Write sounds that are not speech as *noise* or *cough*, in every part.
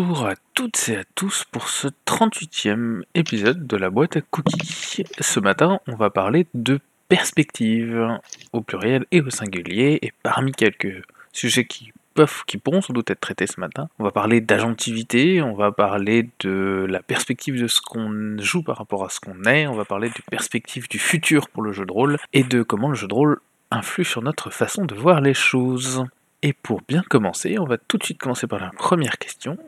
Bonjour à toutes et à tous pour ce 38e épisode de la boîte à cookies. Ce matin, on va parler de perspective, au pluriel et au singulier, et parmi quelques sujets qui peuvent, qui pourront sans doute être traités ce matin, on va parler d'agentivité, on va parler de la perspective de ce qu'on joue par rapport à ce qu'on est, on va parler de perspective du futur pour le jeu de rôle, et de comment le jeu de rôle influe sur notre façon de voir les choses. Et pour bien commencer, on va tout de suite commencer par la première question.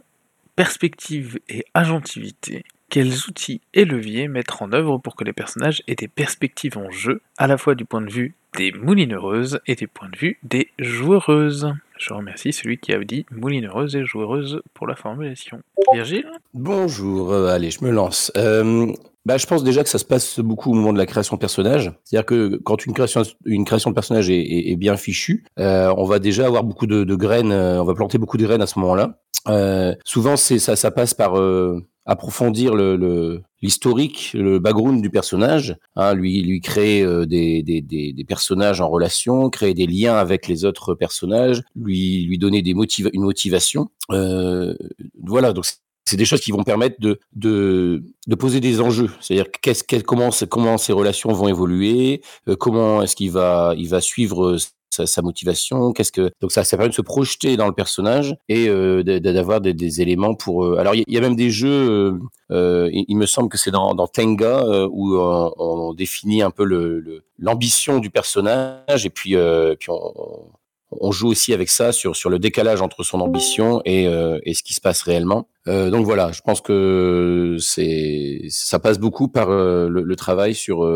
Perspective et agentivité. Quels outils et leviers mettre en œuvre pour que les personnages aient des perspectives en jeu, à la fois du point de vue des moulineuses et du point de vue des joueuses Je remercie celui qui a dit moulineureuse et joueuse pour la formulation. Virgile? Bonjour, euh, allez, je me lance. Euh, bah, je pense déjà que ça se passe beaucoup au moment de la création de personnage. C'est-à-dire que quand une création, une création de personnage est, bien fichue, euh, on va déjà avoir beaucoup de, de graines, on va planter beaucoup de graines à ce moment-là. Euh, souvent, c'est ça, ça passe par euh, approfondir le l'historique, le, background du personnage, hein, lui lui créer euh, des, des, des, des, personnages en relation, créer des liens avec les autres personnages, lui lui donner des motiva une motivation. Euh, voilà, donc c'est des choses qui vont permettre de, de, de poser des enjeux. C'est-à-dire qu'est-ce, quest comment, comment ces relations vont évoluer, comment est-ce qu'il va, il va suivre sa, motivation, qu'est-ce que donc ça, ça permet de se projeter dans le personnage et euh, d'avoir des, éléments pour. Euh... Alors il y, a même des jeux, euh, il, me semble que c'est dans, dans Tenga où on, définit un peu le, l'ambition du personnage et puis puis on, joue aussi avec ça sur sur le décalage entre son ambition et, et ce qui se passe réellement. Donc voilà, je pense que c'est ça passe beaucoup par le, le, travail sur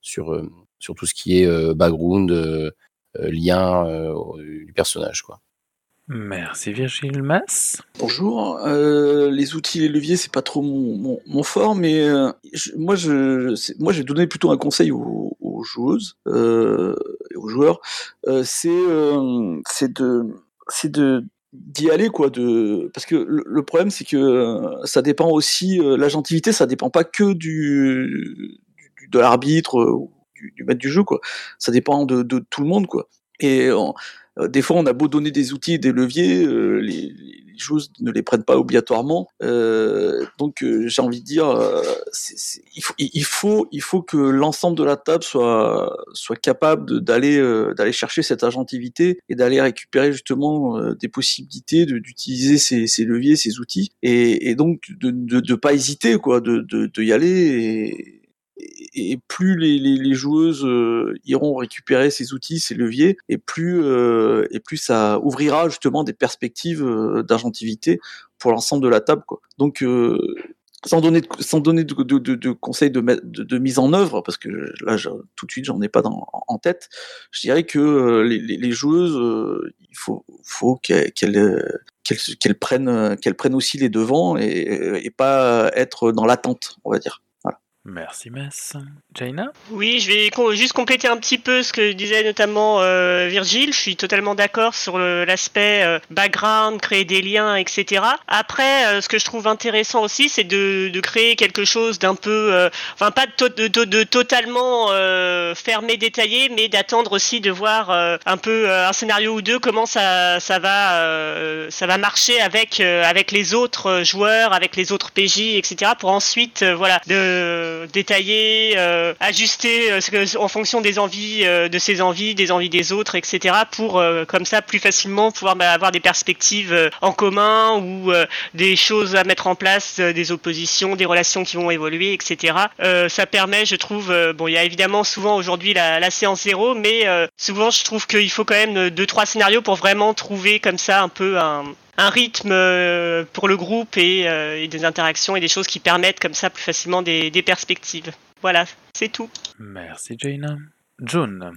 sur sur tout ce qui est background, lien du personnage quoi. Merci Virgile Mass. Bonjour. Euh, les outils, les leviers, c'est pas trop mon, mon, mon fort, mais euh, je, moi, je, moi, j'ai donné plutôt un conseil aux, aux joueuses euh, et aux joueurs. c'est, c'est de, c'est de d'y aller quoi de parce que le, le problème c'est que ça dépend aussi l'agentivité ça dépend pas que du, du de l'arbitre ou du, du maître du jeu quoi ça dépend de, tout le monde quoi et euh, des fois, on a beau donner des outils des leviers, euh, les, les, choses ne les prennent pas obligatoirement. Euh, donc, j'ai envie de dire, il, faut, il, faut, que l'ensemble de la table soit, soit capable d'aller d'aller chercher cette agentivité et d'aller récupérer justement des possibilités d'utiliser ces, leviers, ces outils, et, donc de ne pas hésiter, quoi, de, y aller et plus les, les, les joueuses euh, iront récupérer ces outils, ces leviers, et plus euh, et plus ça ouvrira justement des perspectives euh, d'agentivité pour l'ensemble de la table. Quoi. Donc euh, sans donner de, sans donner de, de, de, conseils de, mise en œuvre, parce que là je, tout de suite j'en ai pas dans, en tête, je dirais que euh, les, les, joueuses, euh, il faut, faut qu'elles qu'elles qu'elles prennent qu'elles prennent aussi les devants et, et pas être dans l'attente, on va dire. Merci Mess. Jaina Oui, je vais juste compléter un petit peu ce que disait notamment euh, Virgile. Je suis totalement d'accord sur l'aspect euh, background, créer des liens, etc. Après, euh, ce que je trouve intéressant aussi, c'est de, créer quelque chose d'un peu, enfin pas de, to de, de totalement fermé, détaillé, mais d'attendre aussi de voir un peu un scénario ou deux comment ça, ça va, ça va marcher avec avec les autres joueurs, avec les autres PJ, etc. Pour ensuite, voilà, de détailler, euh, ajuster euh, en fonction des envies, euh, de ses envies, des envies des autres, etc. Pour comme ça plus facilement pouvoir bah, avoir des perspectives en commun ou des choses à mettre en place, des oppositions, des relations qui vont évoluer, etc. ça permet, je trouve, bon, il y a évidemment souvent aujourd'hui la, séance zéro, mais souvent je trouve qu'il faut quand même deux trois scénarios pour vraiment trouver comme ça un peu un, un rythme euh, pour le groupe et, euh, et, des interactions et des choses qui permettent comme ça plus facilement des, des perspectives. Voilà, c'est tout. Merci Jaina. John.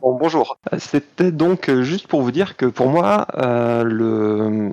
Bon, bonjour. C'était donc juste pour vous dire que pour moi, euh, le,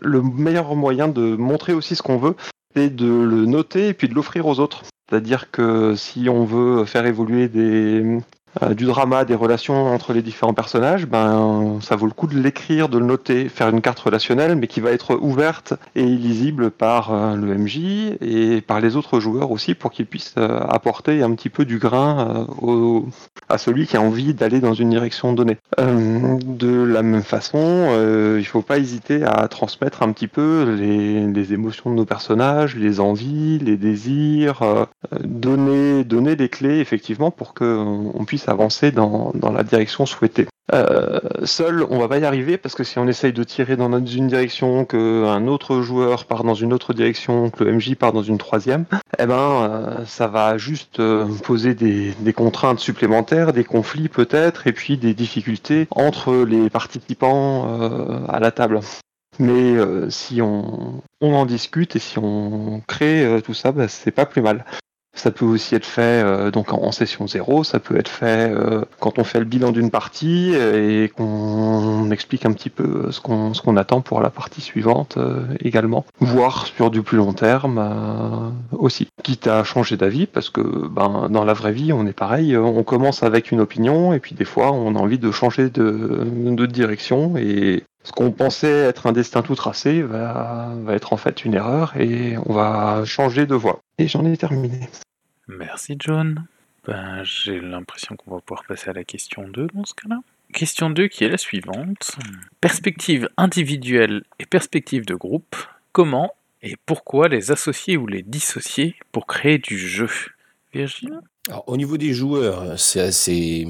le meilleur moyen de montrer aussi ce qu'on veut, c'est de le noter et puis de l'offrir aux autres. C'est-à-dire que si on veut faire évoluer des, euh, du drama, des relations entre les différents personnages, ben ça vaut le coup de l'écrire, de le noter, faire une carte relationnelle, mais qui va être ouverte et lisible par euh, le MJ et par les autres joueurs aussi, pour qu'ils puissent euh, apporter un petit peu du grain au, à celui qui a envie d'aller dans une direction donnée. Euh, de la même façon, euh, il ne faut pas hésiter à transmettre un petit peu les, émotions de nos personnages, les envies, les désirs, euh, donner, donner les clés effectivement pour qu'on puisse avancer dans, la direction souhaitée. Euh, seul, on va pas y arriver parce que si on essaye de tirer dans une direction, qu'un autre joueur part dans une autre direction, que le MJ part dans une troisième, eh ben, euh, ça va juste euh, poser des, contraintes supplémentaires, des conflits peut-être, et puis des difficultés entre les participants à la table. Mais si on, on, en discute et si on crée tout ça, bah, c'est pas plus mal. Ça peut aussi être fait euh, donc en, session zéro, ça peut être fait euh, quand on fait le bilan d'une partie et qu'on explique un petit peu ce qu'on ce qu'on attend pour la partie suivante euh, également, voire sur du plus long terme euh, aussi. Quitte à changer d'avis parce que ben dans la vraie vie on est pareil, on commence avec une opinion et puis des fois on a envie de changer de, de direction et ce qu'on pensait être un destin tout tracé va, va, être en fait une erreur et on va changer de voie. Et j'en ai terminé. Merci John. Ben, J'ai l'impression qu'on va pouvoir passer à la question 2 dans ce cas-là. Question 2 qui est la suivante. Perspective individuelle et perspective de groupe. Comment et pourquoi les associer ou les dissocier pour créer du jeu? Virginie? Alors, Au niveau des joueurs, c'est assez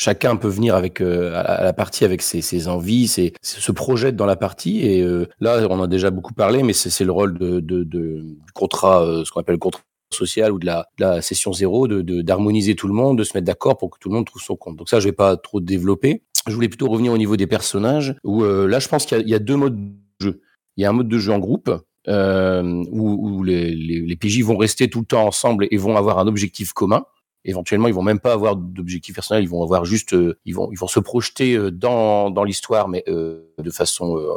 chacun peut venir avec euh, à la partie avec ses, envies, ses, se projette dans la partie. Et euh, là, on en a déjà beaucoup parlé, mais c'est le rôle de, contrat, euh, ce qu'on appelle le contrat social ou de la, session zéro, d'harmoniser tout le monde, de se mettre d'accord pour que tout le monde trouve son compte. Donc ça, je vais pas trop développer. Je voulais plutôt revenir au niveau des personnages, où là, je pense qu'il y, a deux modes de jeu. Il y a un mode de jeu en groupe, où, les, les PJ vont rester tout le temps ensemble et vont avoir un objectif commun éventuellement ils vont même pas avoir d'objectif personnel, ils vont avoir juste, euh, ils vont ils vont se projeter euh, dans dans l'histoire, mais euh, de façon euh,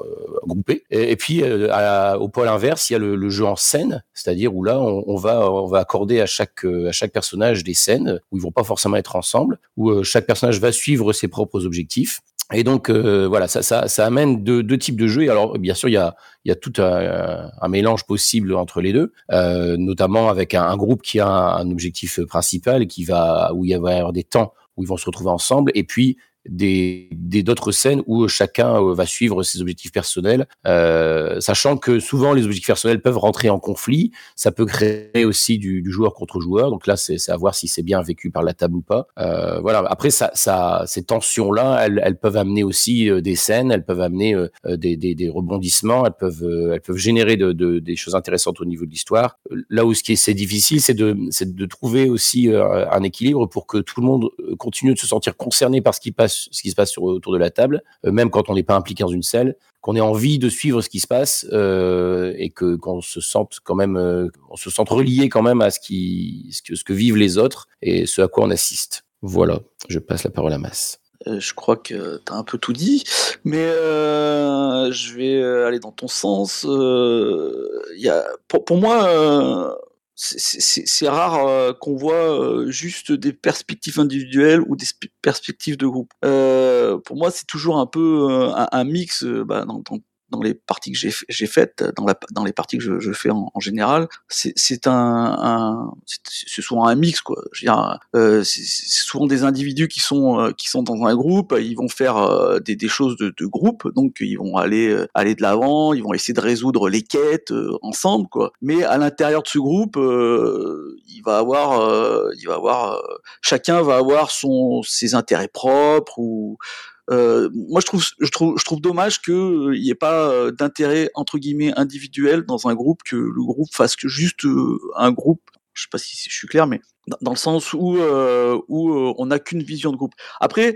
groupée. Et, puis à, au pôle inverse, il y a le, le jeu en scène, c'est-à-dire où là on, on, va on va accorder à chaque à chaque personnage des scènes où ils vont pas forcément être ensemble, où chaque personnage va suivre ses propres objectifs. Et donc euh, voilà, ça, ça, ça amène deux, deux, types de jeux. Et alors bien sûr, il y a, y a tout un, un mélange possible entre les deux, euh, notamment avec un, groupe qui a un, objectif principal qui va où il va y avoir des temps où ils vont se retrouver ensemble, et puis des d'autres scènes où chacun euh, va suivre ses objectifs personnels, euh, sachant que souvent les objectifs personnels peuvent rentrer en conflit. Ça peut créer aussi du, du joueur contre joueur. Donc là, c'est à voir si c'est bien vécu par la table ou pas. Euh, voilà. Après, ça, ça, ces tensions-là, elles, elles, peuvent amener aussi euh, des scènes, elles peuvent amener euh, des, des, des, rebondissements, elles peuvent, elles peuvent générer de, de, des choses intéressantes au niveau de l'histoire. Là où ce qui est, c'est difficile, c'est de, de trouver aussi un équilibre pour que tout le monde continue de se sentir concerné par ce qui passe ce qui se passe autour de la table, euh, même quand on n'est pas impliqué dans une selle, qu'on ait envie de suivre ce qui se passe euh, et que qu'on se sente quand même, euh, on se sente relié quand même à ce qui, ce que, vivent les autres et ce à quoi on assiste. Voilà, je passe la parole à Mass. Je crois que tu as un peu tout dit, mais je vais aller dans ton sens. Euh, y a, pour moi, c'est rare euh, qu'on voit euh, juste des perspectives individuelles ou des perspectives de groupe. Euh, pour moi, c'est toujours un peu un, un, mix bah, dans, dans, dans les parties que j'ai faites, dans, les parties que je, fais en, général, c'est souvent un mix euh, c'est souvent des individus qui sont euh, qui sont dans un groupe, ils vont faire euh, des, choses de, groupe, donc ils vont aller de l'avant, ils vont essayer de résoudre les quêtes ensemble. Mais à l'intérieur de ce groupe, il va avoir chacun va avoir ses intérêts propres euh, moi, je trouve, je trouve, je trouve dommage qu'il euh, n'y ait pas euh, d'intérêt entre guillemets individuel dans un groupe, que le groupe fasse que juste euh, un groupe. Je sais pas si je suis clair, mais dans, dans le sens où euh, où on n'a qu'une vision de groupe. Après,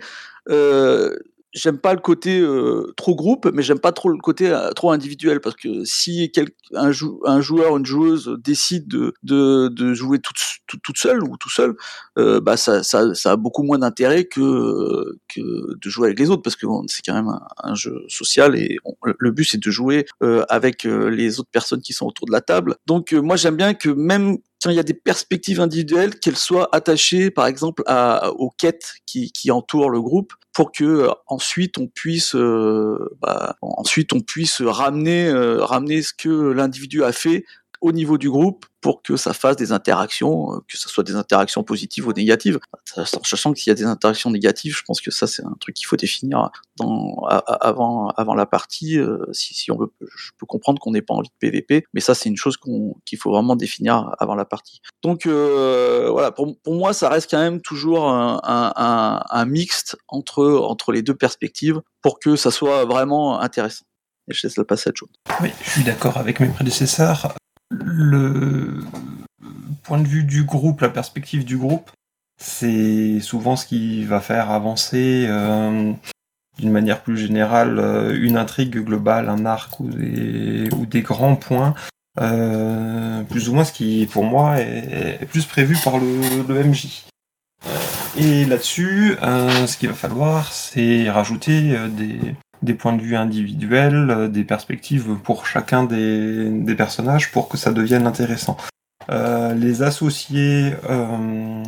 j'aime pas le côté euh, trop groupe, mais j'aime pas trop le côté euh, trop individuel parce que si quel, un, un, joueur, une joueuse décide de, de, de jouer toute, toute, seule ou tout seul, euh, bah ça, ça, ça, a beaucoup moins d'intérêt que, que de jouer avec les autres parce que c'est quand même un, jeu social et le but c'est de jouer euh, avec euh, les autres personnes qui sont autour de la table. Donc moi j'aime bien que même quand il y a des perspectives individuelles, qu'elles soient attachées, par exemple, à, aux quêtes qui, qui entourent le groupe, pour que euh, ensuite on puisse, euh, bah, ensuite on puisse ramener, euh, ramener ce que l'individu a fait au niveau du groupe pour que ça fasse des interactions, euh, que ce soit des interactions positives ou négatives. Sachant que s'il y a des interactions négatives, je pense que ça c'est un truc qu'il faut définir dans, avant, avant la partie. Euh, si, si on veut, je peux comprendre qu'on n'ait pas envie de PVP, mais ça c'est une chose qu'il faut vraiment définir avant la partie. Donc euh, voilà, pour, pour, moi ça reste quand même toujours un, un, un, mixte entre, entre les deux perspectives pour que ça soit vraiment intéressant. Et je laisse le passage jaune. Oui, je suis d'accord avec mes prédécesseurs le point de vue du groupe, la perspective du groupe, c'est souvent ce qui va faire avancer euh, d'une manière plus générale euh, une intrigue globale, un arc ou des, grands points. Euh, plus ou moins ce qui pour moi est, plus prévu par le, le MJ. Et là-dessus, ce qu'il va falloir, c'est rajouter des, des points de vue individuels, euh, des perspectives pour chacun des, personnages pour que ça devienne intéressant. Euh, les associer euh,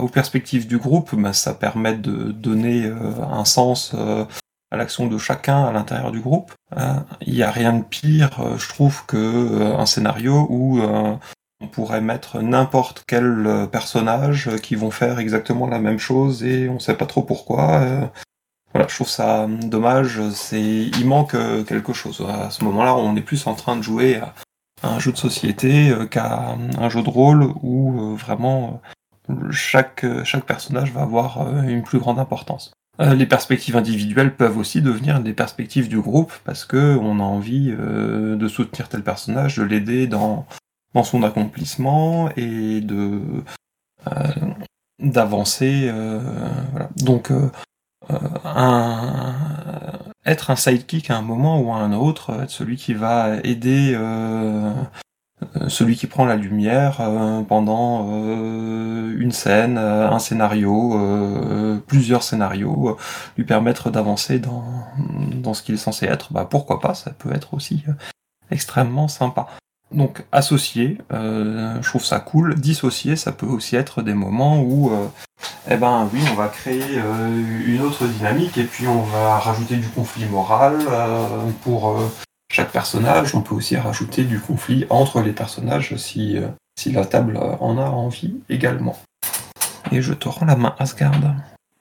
aux perspectives du groupe, ben, ça permet de donner un sens à l'action de chacun à l'intérieur du groupe. Il n'y a rien de pire, je trouve, que un scénario où on pourrait mettre n'importe quel personnage qui vont faire exactement la même chose et on sait pas trop pourquoi. Voilà, je trouve ça dommage. C'est, il manque euh, quelque chose. À ce moment-là, on est plus en train de jouer à un jeu de société euh, qu'à un jeu de rôle où euh, vraiment chaque, chaque personnage va avoir une plus grande importance. Les perspectives individuelles peuvent aussi devenir des perspectives du groupe parce que on a envie de soutenir tel personnage, de l'aider dans, dans son accomplissement et de d'avancer. voilà. Donc un, être un sidekick à un moment ou à un autre, être celui qui va aider euh, celui qui prend la lumière euh, pendant euh, une scène, un scénario, plusieurs scénarios, lui permettre d'avancer dans, dans ce qu'il est censé être, bah pourquoi pas, ça peut être aussi extrêmement sympa. Donc associer, je trouve ça cool. Dissocier, ça peut aussi être des moments où eh ben oui, on va créer euh, une autre dynamique et puis on va rajouter du conflit moral euh, pour euh, chaque personnage. On peut aussi rajouter du conflit entre les personnages si, si la table en a envie également. Et je te rends la main, Asgard.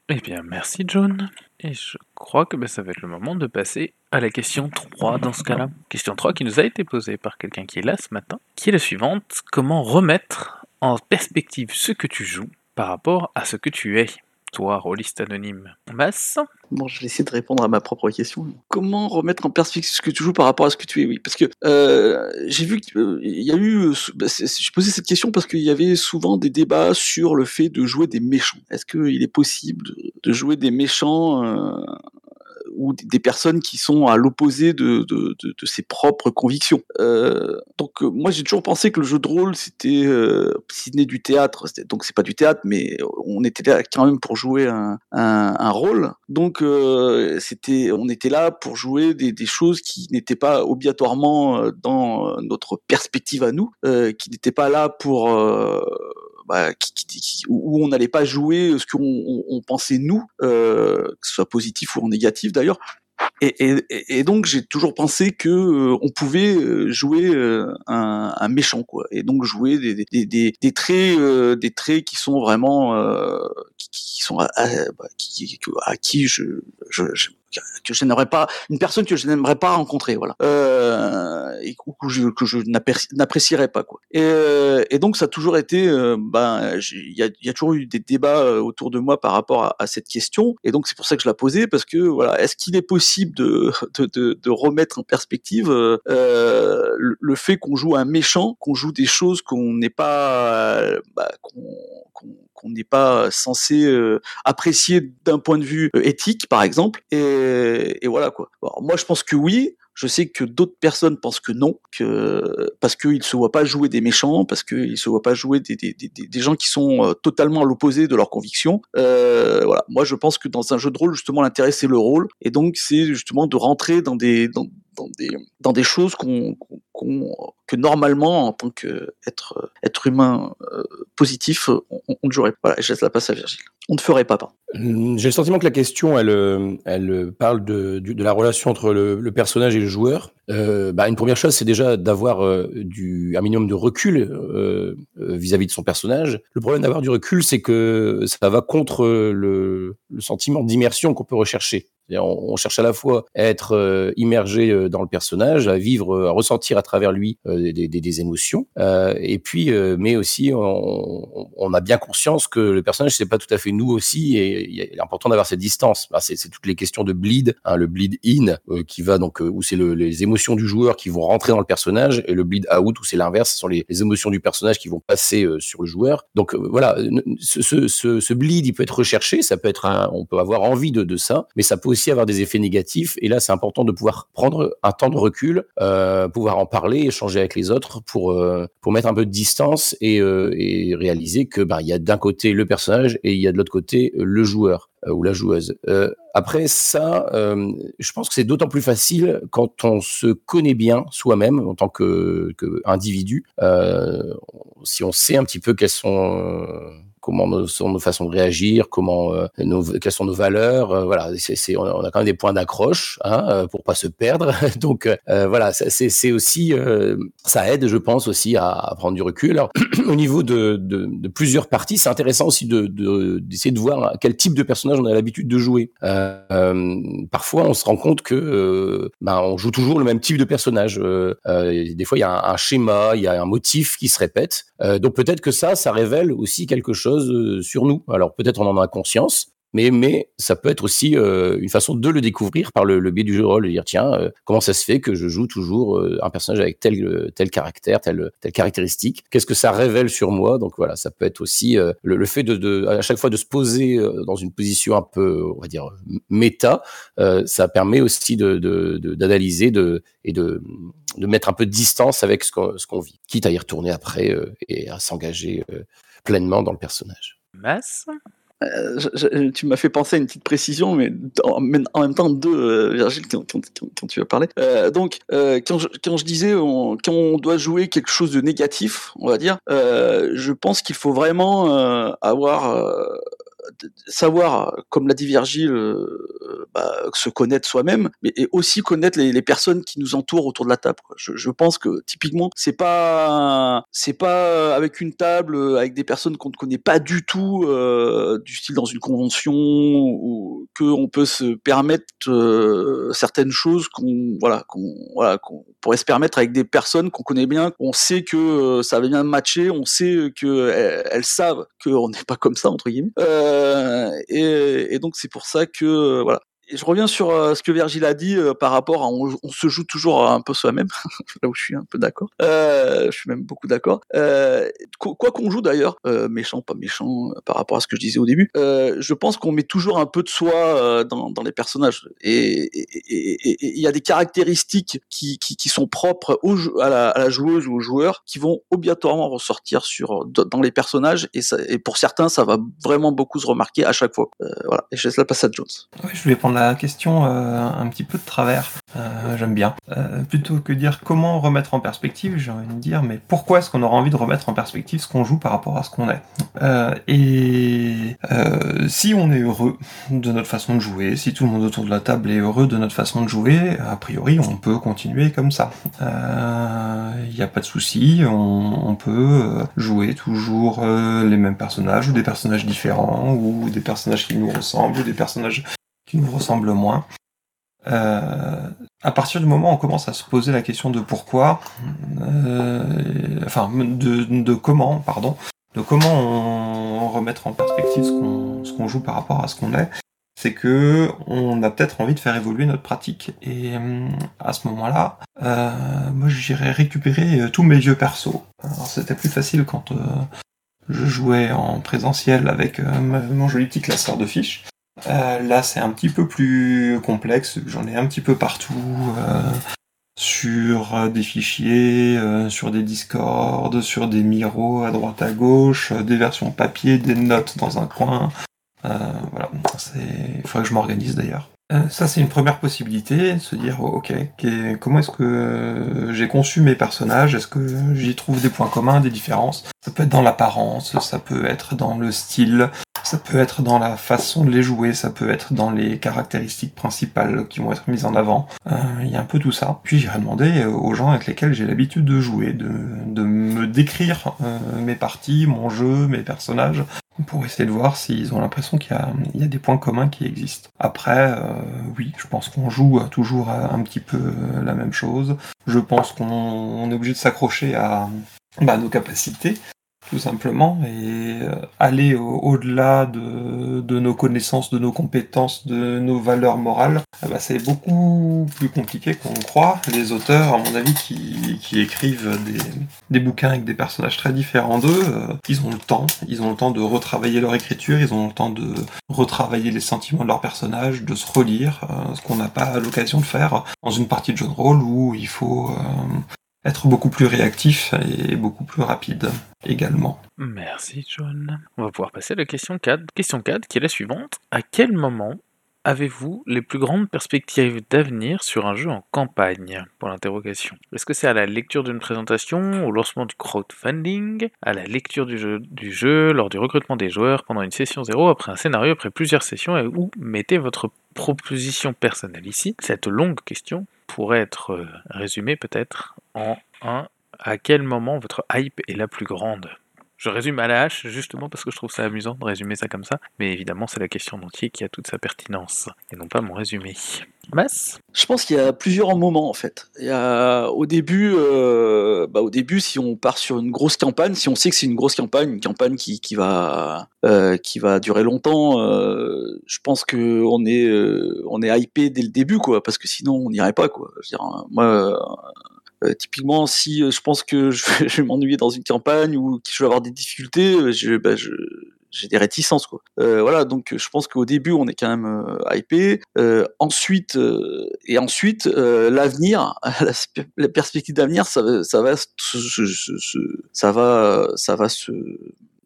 Eh bien, merci John. Et je crois que ben, ça va être le moment de passer à la question 3 dans ce cas-là. Question 3 qui nous a été posée par quelqu'un qui est là ce matin, qui est la suivante. Comment remettre en perspective ce que tu joues par rapport à ce que tu es, toi, rôliste anonyme. Masse Bon, je vais essayer de répondre à ma propre question. Comment remettre en perspective ce que tu joues par rapport à ce que tu es? Oui, parce que euh, j'ai vu qu'il euh, y a eu. Bah, j'ai posé cette question parce qu'il y avait souvent des débats sur le fait de jouer des méchants. Est-ce qu'il est possible de, jouer des méchants euh, ou des personnes qui sont à l'opposé de, de, de, de, ses propres convictions. Euh, donc euh, moi j'ai toujours pensé que le jeu de rôle c'était euh, du théâtre, donc c'est pas du théâtre, mais on était là quand même pour jouer un, un, un rôle. Donc euh, c'était, on était là pour jouer des, des choses qui n'étaient pas obligatoirement euh, dans notre perspective à nous, euh, qui n'étaient pas là pour bah, qui, qui, où on n'allait pas jouer ce qu'on on, on pensait nous, euh, que ce soit positif ou négatif d'ailleurs. Et, et, et, donc j'ai toujours pensé que euh, on pouvait euh, jouer euh, un, un, méchant quoi, et donc jouer des, des, des, des traits, des traits qui sont vraiment qui, qui, sont à, bah, qui, à qui je, je, je que je n'aimerais pas, une personne que je n'aimerais pas rencontrer, voilà, euh, et que je, n'apprécierais pas, quoi. Et, euh, et, donc ça a toujours été, euh, ben, il y a, toujours eu des débats euh, autour de moi par rapport à, cette question, et donc c'est pour ça que je la posais parce que voilà, est-ce qu'il est possible de, de, de, remettre en perspective le fait qu'on joue un méchant, qu'on joue des choses qu'on n'est pas, bah, qu'on n'est pas censé apprécier d'un point de vue éthique, par exemple. Et, voilà quoi. Moi, je pense que oui. Je sais que d'autres personnes pensent que non, que parce qu'ils se voient pas jouer des méchants, parce qu'ils se voient pas jouer des, des, des, gens qui sont euh, totalement à l'opposé de leurs convictions. Euh, voilà. Moi, je pense que dans un jeu de rôle, justement, l'intérêt c'est le rôle, et donc c'est justement de rentrer dans des dans, des dans des choses qu'on qu'on que normalement en tant qu'être être humain euh, positif on, on, jouerait. Voilà, je laisse la passe à Virgile. On ne ferait pas, pas. J'ai le sentiment que la question, elle, elle parle de, de la relation entre le, le, personnage et le joueur. Euh, bah, une première chose, c'est déjà d'avoir euh, du un minimum de recul euh, vis-à-vis -vis de son personnage. Le problème d'avoir du recul, c'est que ça va contre le, le sentiment d'immersion qu'on peut rechercher. On, cherche à la fois à être euh, immergé euh, dans le personnage, à vivre, euh, à ressentir à travers lui des, des, des, émotions, et puis, mais aussi, on, on, a bien conscience que le personnage c'est pas tout à fait nous aussi, et il est important d'avoir cette distance. Bah, c'est toutes les questions de bleed, hein, le bleed in qui va donc où c'est le, les émotions du joueur qui vont rentrer dans le personnage, et le bleed out où c'est l'inverse, ce sont les, émotions du personnage qui vont passer sur le joueur. Donc voilà, ce, ce, bleed il peut être recherché, ça peut être, un, on peut avoir envie de, ça, mais ça peut aussi avoir des effets négatifs. Et là, c'est important de pouvoir prendre un temps de recul, euh, pouvoir en parler, échanger avec les autres pour euh, pour mettre un peu de distance et, euh, et réaliser que bah il y a d'un côté le personnage et il y a de l'autre côté le joueur euh, ou la joueuse. Euh, après ça, euh, je pense que c'est d'autant plus facile quand on se connaît bien soi-même en tant que, que individu. si on sait un petit peu quelles sont comment sont nos façons de réagir, comment euh, nos, quelles sont nos valeurs. Euh, voilà, c'est, on, a quand même des points d'accroche hein, euh, pour pas se perdre. *laughs* Donc voilà, c'est, aussi ça aide, je pense aussi à, à prendre du recul. Alors, *clears throat* au niveau de, de, de, plusieurs parties, c'est intéressant aussi de, de, d'essayer de voir quel type de personnage on a l'habitude de jouer. parfois, on se rend compte que ben, on joue toujours le même type de personnage. des fois, il y a un, un, schéma, il y a un motif qui se répète. donc peut-être que ça, ça révèle aussi quelque chose euh, sur nous. Alors peut-être on en a conscience, mais, mais ça peut être aussi euh, une façon de le découvrir par le, biais du jeu de rôle, de dire tiens, euh, comment ça se fait que je joue toujours un personnage avec tel, tel caractère, telle, caractéristique? Qu'est-ce que ça révèle sur moi? Donc voilà, ça peut être aussi le, fait de, à chaque fois de se poser dans une position un peu, on va dire, méta, ça permet aussi d'analyser de, et de, de mettre un peu de distance avec ce qu'on vit, quitte à y retourner après et à s'engager pleinement dans le personnage. Masse euh, je, tu m'as fait penser à une petite précision, mais en, en même temps deux, euh, Virgile, quand, quand, quand, tu as parlé. Euh, donc, euh, quand, je, quand je disais on, quand on doit jouer quelque chose de négatif, on va dire, euh, je pense qu'il faut vraiment euh, avoir savoir, comme l'a dit Virgile, euh, bah, se connaître soi-même, mais et aussi connaître les, les, personnes qui nous entourent autour de la table. Je, je, pense que typiquement, c'est pas c'est pas avec une table avec des personnes qu'on ne connaît pas du tout, euh, du style dans une convention, ou que on peut se permettre euh, certaines choses qu'on voilà qu'on voilà qu'on pourrait se permettre avec des personnes qu'on connaît bien, on sait que euh, ça va bien matcher, on sait que elles savent qu'on n'est pas comme ça entre guillemets. Euh, euh, et, donc c'est pour ça que voilà, et je reviens sur euh, ce que Virgile a dit euh, par rapport à on, on, se joue toujours un peu soi-même, *laughs* là où je suis un peu d'accord. Euh, je suis même beaucoup d'accord. Euh, quoi qu'on joue d'ailleurs, euh, méchant, pas méchant, par rapport à ce que je disais au début, je pense qu'on met toujours un peu de soi dans, dans, les personnages. Et il y a des caractéristiques qui, qui, qui sont propres au, à, la, à, la, joueuse ou au joueur qui vont obligatoirement ressortir sur, dans les personnages. Et, ça, et pour certains, ça va vraiment beaucoup se remarquer à chaque fois. voilà. Et je laisse la passe à Jones. Je vais prendre la question euh, un petit peu de travers. Euh, J'aime bien. Euh, plutôt que dire comment remettre en perspective, j'ai envie de dire mais pourquoi est-ce qu'on aura envie de remettre en perspective ce qu'on joue par rapport à ce qu'on est? Et si on est heureux de notre façon de jouer, si tout le monde autour de la table est heureux de notre façon de jouer, a priori on peut continuer comme ça. Il n'y a pas de souci, on, on, peut jouer toujours les mêmes personnages ou des personnages différents ou des personnages qui nous ressemblent ou des personnages qui nous ressemble moins. Euh, à partir du moment où on commence à se poser la question de pourquoi, euh, enfin de, de, comment, pardon, de comment on, remettre en perspective ce qu'on joue par rapport à ce qu'on est, c'est que on a peut-être envie de faire évoluer notre pratique. Et à ce moment-là, euh, moi j'irais récupérer euh, tous mes vieux persos. C'était plus facile quand euh, je jouais en présentiel avec euh, mon joli petit classeur de fiches. Euh, là, c'est un petit peu plus complexe. J'en ai un petit peu partout. Euh, sur euh, des fichiers, sur des discords, sur des miros à droite à gauche, des versions papier, des notes dans un coin. voilà, il faudrait que je m'organise d'ailleurs. ça, c'est une première possibilité, se dire, oh, ok, comment est-ce que j'ai conçu mes personnages? Est-ce que j'y trouve des points communs, des différences? Ça peut être dans l'apparence, ça peut être dans le style, Ça peut être dans la façon de les jouer, ça peut être dans les caractéristiques principales qui vont être mises en avant. Euh, Il y a un peu tout ça. Puis j'irai demander aux gens avec lesquels j'ai l'habitude de jouer, de, de me décrire euh, mes parties, mon jeu, mes personnages, pour essayer de voir s'ils ont l'impression qu'il y, y, a des points communs qui existent. Après, euh, oui, je pense qu'on joue toujours un petit peu la même chose. Je pense qu'on est obligé de s'accrocher à bah, nos capacités tout simplement, et euh, aller au-delà de, de, nos connaissances, de nos compétences, de nos valeurs morales, eh c'est beaucoup plus compliqué qu'on croit. Les auteurs, à mon avis, qui, qui écrivent des, des, bouquins avec des personnages très différents d'eux, euh, ils ont le temps, ils ont le temps de retravailler leur écriture, ils ont le temps de retravailler les sentiments de leurs personnages, de se relire, euh, ce qu'on n'a pas l'occasion de faire dans une partie de jeu de rôle où il faut être beaucoup plus réactif et beaucoup plus rapide également. Merci John. On va pouvoir passer à la question 4. Question 4 qui est la suivante. À quel moment avez-vous les plus grandes perspectives d'avenir sur un jeu en campagne? Pour l'interrogation. Est-ce que c'est à la lecture d'une présentation, au lancement du crowdfunding, à la lecture du jeu, du jeu, lors du recrutement des joueurs, pendant une session zéro, après un scénario, après plusieurs sessions, et où mettez votre proposition personnelle? Ici Cette longue question pourrait être résumée peut-être en un à quel moment votre hype est la plus grande? Je résume à la hache justement parce que je trouve ça amusant de résumer ça comme ça, mais évidemment c'est la question entier qui a toute sa pertinence, et non pas mon résumé. Mass Je pense qu'il y a plusieurs moments en fait. Il y a, au début, euh, bah, au début, si on part sur une grosse campagne, si on sait que c'est une grosse campagne, une campagne qui, qui va euh, qui va durer longtemps, euh, je pense que on est on est hypé dès le début quoi, parce que sinon on n'irait pas quoi. Je veux dire, moi euh, typiquement, si euh, je pense que *laughs* je vais, vais m'ennuyer dans une campagne ou que je vais avoir des difficultés, euh, bah, j'ai des réticences quoi. Euh, voilà, donc je pense qu'au début on est quand même euh, hypé. Euh, ensuite et ensuite l'avenir, *laughs* la, la, perspective d'avenir, ça, ça va, ça va, ça va se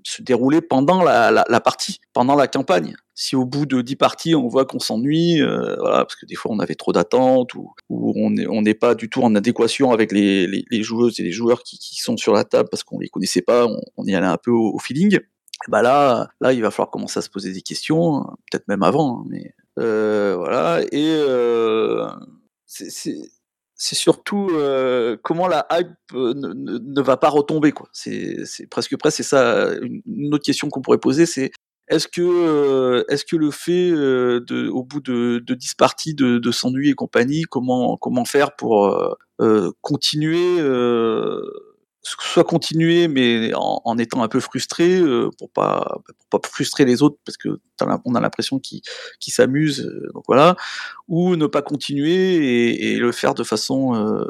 se dérouler pendant la, partie, pendant la campagne. Si au bout de 10 parties, on voit qu'on s'ennuie, euh, parce que des fois on avait trop d'attentes ou, on n'est pas du tout en adéquation avec les, joueuses et les joueurs qui, sont sur la table parce qu'on les connaissait pas, on, y allait un peu au, au feeling. Bah là, là, il va falloir commencer à se poser des questions, peut-être même avant, hein, mais euh, voilà. Et euh, c'est c'est surtout euh, comment la hype ne, ne, ne, va pas retomber quoi. C'est presque presque c'est ça une autre question qu'on pourrait poser c'est est-ce que euh, est-ce que le fait euh, de au bout de, de 10 parties de, de s'ennuyer et compagnie comment comment faire pour continuer soit continuer mais en, en, étant un peu frustré euh, pour pas pour pas frustrer les autres parce que on a l'impression qu'ils qu s'amusent euh, donc voilà. Ou ne pas continuer et, et le faire de façon euh,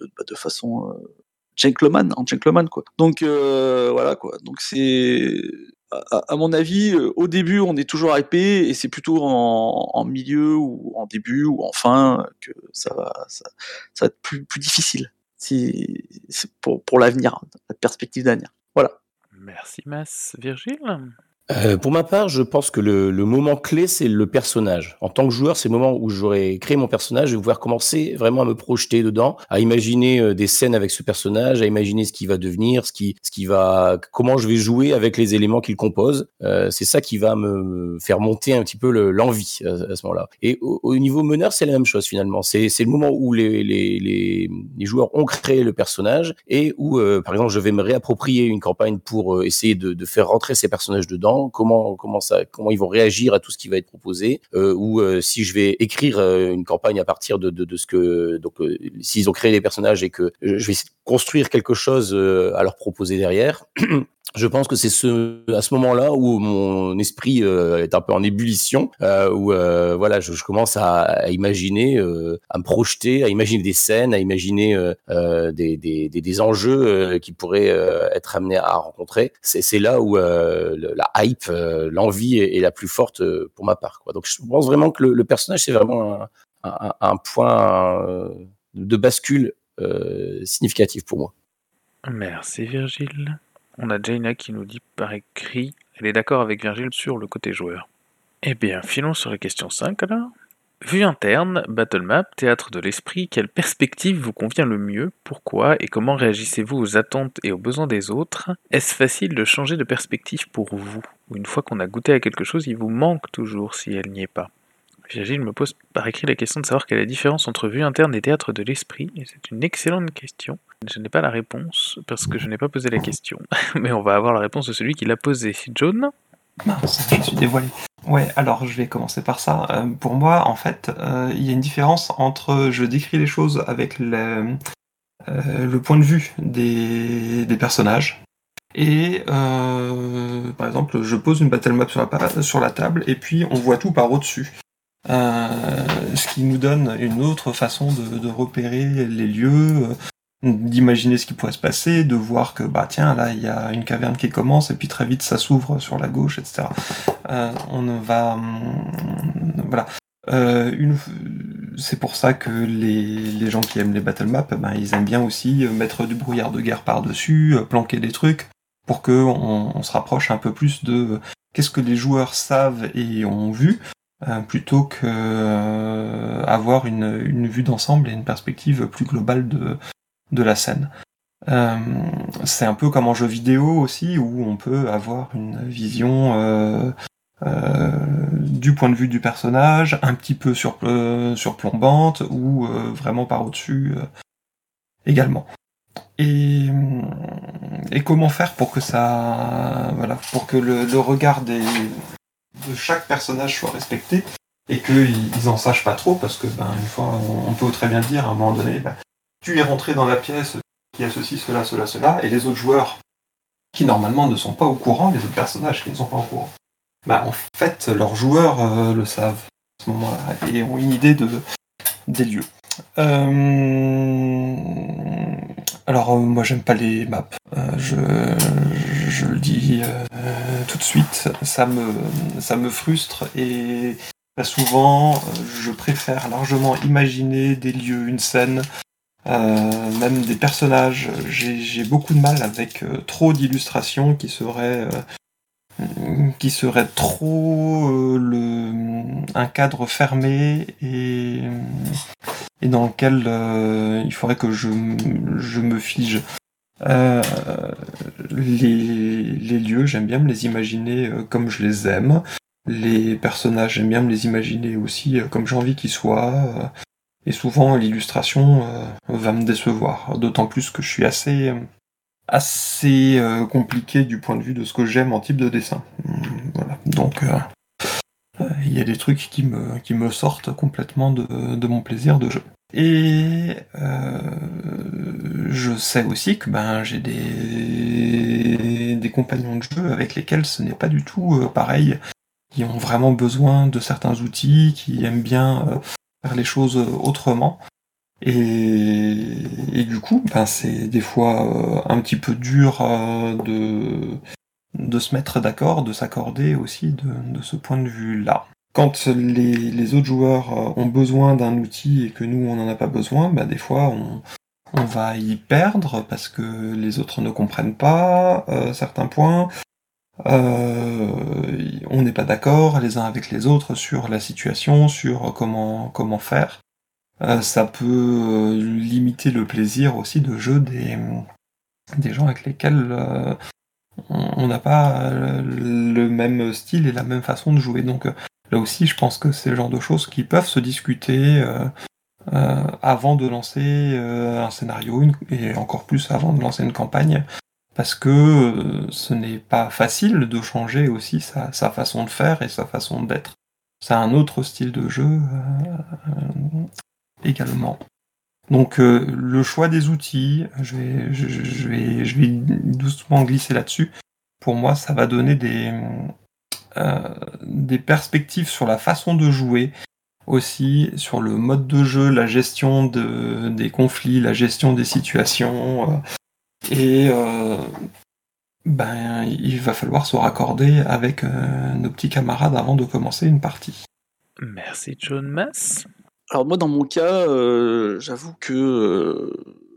de, bah, de, façon euh, gentleman en gentleman quoi. Donc euh, voilà quoi. Donc c'est à, à, mon avis au début on est toujours hypé et c'est plutôt en, en, milieu ou en début ou en fin que ça va ça, ça va être plus, plus difficile pour l'avenir, la perspective d'avenir. Voilà. Merci Mas. Virgile? Euh, pour ma part, je pense que le, le moment clé, c'est le personnage. En tant que joueur, c'est le moment où j'aurais créé mon personnage, je vais pouvoir commencer vraiment à me projeter dedans, à imaginer euh, des scènes avec ce personnage, à imaginer ce qui va devenir, ce qui, ce qui va, comment je vais jouer avec les éléments qu'il compose. Euh, c'est ça qui va me faire monter un petit peu l'envie le, à, ce moment-là. Et au, au, niveau meneur, c'est la même chose finalement. C'est le moment où les, les, les, les, joueurs ont créé le personnage et où, par exemple, je vais me réapproprier une campagne pour essayer de, de faire rentrer ces personnages dedans comment ils vont réagir à tout ce qui va être proposé euh, ou euh, si je vais écrire euh, une campagne à partir de, ce que donc s'ils ont créé des personnages et que je vais construire quelque chose à leur proposer derrière *clears throat* je pense que c'est ce, à ce moment-là où mon esprit euh, est un peu en ébullition, euh, où euh, voilà, je, commence à, imaginer, à me projeter, à imaginer des scènes, à imaginer des, des, enjeux qui pourraient être amenés à rencontrer. C'est là où la hype, l'envie est, la plus forte pour ma part. Donc je pense vraiment que le, personnage c'est vraiment un point de bascule significatif pour moi. Merci Virgile. On a Jaina qui nous dit par écrit, elle est d'accord avec Virgile sur le côté joueur. Eh bien, filons sur la question 5 alors. Vue interne, Battle Map, théâtre de l'esprit, quelle perspective vous convient le mieux? Pourquoi Et comment réagissez-vous aux attentes et aux besoins des autres? Est-ce facile de changer de perspective pour vous? Ou une fois qu'on a goûté à quelque chose, il vous manque toujours si elle n'y est pas? Gilles me pose par écrit la question de savoir quelle est la différence entre vue interne et théâtre de l'esprit, c'est une excellente question. Je n'ai pas la réponse parce que je n'ai pas posé la question, *laughs* mais on va avoir la réponse de celui qui l'a posée. John Mince, je suis dévoilé. Ouais, alors je vais commencer par ça. Euh, pour moi, en fait, euh, il y a une différence entre je décris les choses avec le, euh, le point de vue des, des personnages. Et par exemple, je pose une battle map sur la, sur la table et puis on voit tout par au-dessus. Ce qui nous donne une autre façon de, de repérer les lieux, d'imaginer ce qui pourrait se passer, de voir que bah tiens là il y a une caverne qui commence et puis très vite ça s'ouvre sur la gauche, etc. Euh, on va hum, voilà. Euh, une... C'est pour ça que les, les, gens qui aiment les battle maps, ben, ils aiment bien aussi mettre du brouillard de guerre par-dessus, planquer des trucs, pour que on, on, se rapproche un peu plus de qu'est-ce que les joueurs savent et ont vu, euh, plutôt que euh, avoir une, une vue d'ensemble et une perspective plus globale de, de la scène. Euh, c'est un peu comme en jeu vidéo aussi, où on peut avoir une vision euh, euh, du point de vue du personnage, un petit peu sur, surplombante, ou vraiment par au-dessus également. Et, et, comment faire pour que ça, voilà, pour que le, regard des, de chaque personnage soit respecté et qu'ils en sachent pas trop, parce que ben, une fois, on peut très bien dire à un moment donné, ben, tu es rentré dans la pièce qui a ceci, cela, cela, cela, et les autres joueurs qui normalement ne sont pas au courant, les autres personnages qui ne sont pas au courant, bah en fait leurs joueurs euh, le savent à ce moment-là et ont une idée de, des lieux. Euh, alors euh, moi j'aime pas les maps, je, je, le dis tout de suite, ça me, ça me frustre et souvent je préfère largement imaginer des lieux, une scène, euh, même des personnages. J'ai beaucoup de mal avec euh, trop d'illustrations qui seraient euh, qui serait trop le, un cadre fermé et, et dans lequel il faudrait que je, je me fige. les, les, lieux, j'aime bien me les imaginer comme je les aime. Les personnages, j'aime bien me les imaginer aussi comme j'ai envie qu'ils soient. Et souvent, l'illustration euh, va me décevoir, d'autant plus que je suis assez assez euh, compliqué du point de vue de ce que j'aime en type de dessin. Hum, voilà. Donc euh, il y a des trucs qui me, sortent complètement de, mon plaisir de jeu. Et je sais aussi que ben, j'ai des compagnons de jeu avec lesquels ce n'est pas du tout pareil, qui ont vraiment besoin de certains outils, qui aiment bien faire les choses autrement. Et, du coup, ben, c'est des fois euh, un petit peu dur euh, de, de se mettre d'accord, de s'accorder aussi de, ce point de vue-là. Quand les, autres joueurs euh, ont besoin d'un outil et que nous, on n'en a pas besoin, ben, des fois, on, on, va y perdre parce que les autres ne comprennent pas certains points. Euh, on n'est pas d'accord les uns avec les autres sur la situation, sur comment, comment faire. Euh, ça peut euh, limiter le plaisir aussi de jeu des, gens avec lesquels on n'a pas le même style et la même façon de jouer. Donc là aussi, je pense que c'est le genre de choses qui peuvent se discuter avant de lancer un scénario et encore plus avant de lancer une campagne parce que euh, ce n'est pas facile de changer aussi sa, façon de faire et sa façon d'être. C'est un autre style de jeu euh, également. Donc euh, le choix des outils, je vais, je, vais, je vais doucement glisser là-dessus. Pour moi, ça va donner des, des perspectives sur la façon de jouer, aussi sur le mode de jeu, la gestion de, des conflits, la gestion des situations, et euh, ben, il va falloir se raccorder avec euh, nos petits camarades avant de commencer une partie. Merci John Mass. Alors moi dans mon cas, euh, j'avoue que je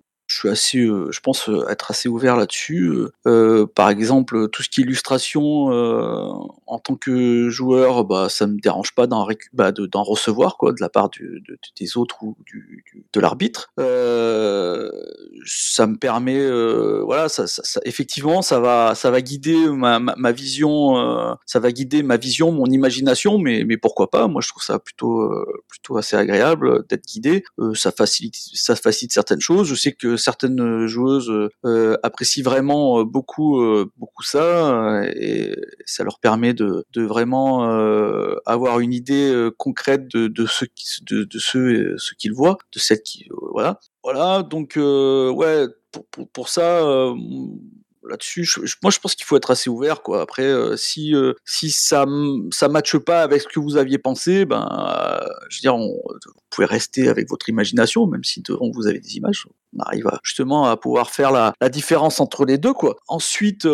assez, euh, je pense euh, être assez ouvert là-dessus. Euh, par exemple, tout ce qui est illustration, en tant que joueur, bah, ça me dérange pas d'en bah, recevoir quoi, de la part des autres ou de l'arbitre. ça me permet, voilà, ça, ça, ça, effectivement, ça va, ça va guider ma, vision, ça va guider ma vision, mon imagination, mais, mais pourquoi pas? Moi, je trouve ça plutôt, plutôt assez agréable d'être guidé. ça facilite, ça facilite certaines choses. Je sais que certaines euh, joueuses euh, apprécient vraiment euh, beaucoup beaucoup ça et ça leur permet de, vraiment avoir une idée concrète de, ce de, de ce, ce qu'ils voient, de celles qui voilà. Voilà donc ouais pour, pour ça là-dessus, moi je pense qu'il faut être assez ouvert quoi. Après, euh, si euh, si ça ça matche pas avec ce que vous aviez pensé, ben euh, je veux dire, vous pouvez rester avec votre imagination, même si devant vous avez des images. On arrive justement à pouvoir faire la, la différence entre les deux quoi. Ensuite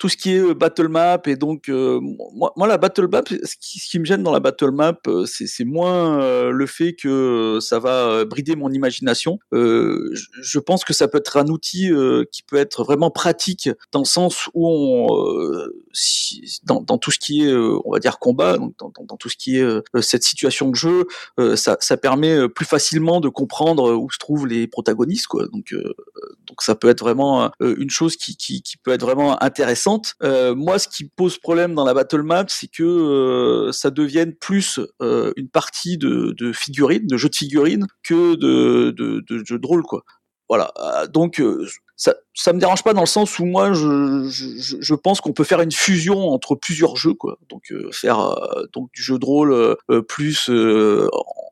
tout ce qui est euh, battle map et donc euh, moi, la battle map ce qui, me gêne dans la battle map euh, c'est moins le fait que ça va brider mon imagination. Je, pense que ça peut être un outil qui peut être vraiment pratique dans le sens où on dans, tout ce qui est on va dire combat dans, tout ce qui est cette situation de jeu ça, ça, permet plus facilement de comprendre où se trouvent les protagonistes quoi. Donc donc ça peut être vraiment une chose qui, qui, qui peut être vraiment intéressante euh, moi, ce qui pose problème dans la battle map, c'est que euh, ça devienne plus euh, une partie de, figurines, de jeux de figurines, que de jeux de rôle, quoi. Voilà. Donc ça, ça me dérange pas dans le sens où moi je, je, je pense qu'on peut faire une fusion entre plusieurs jeux quoi. Donc faire donc du jeu de rôle plus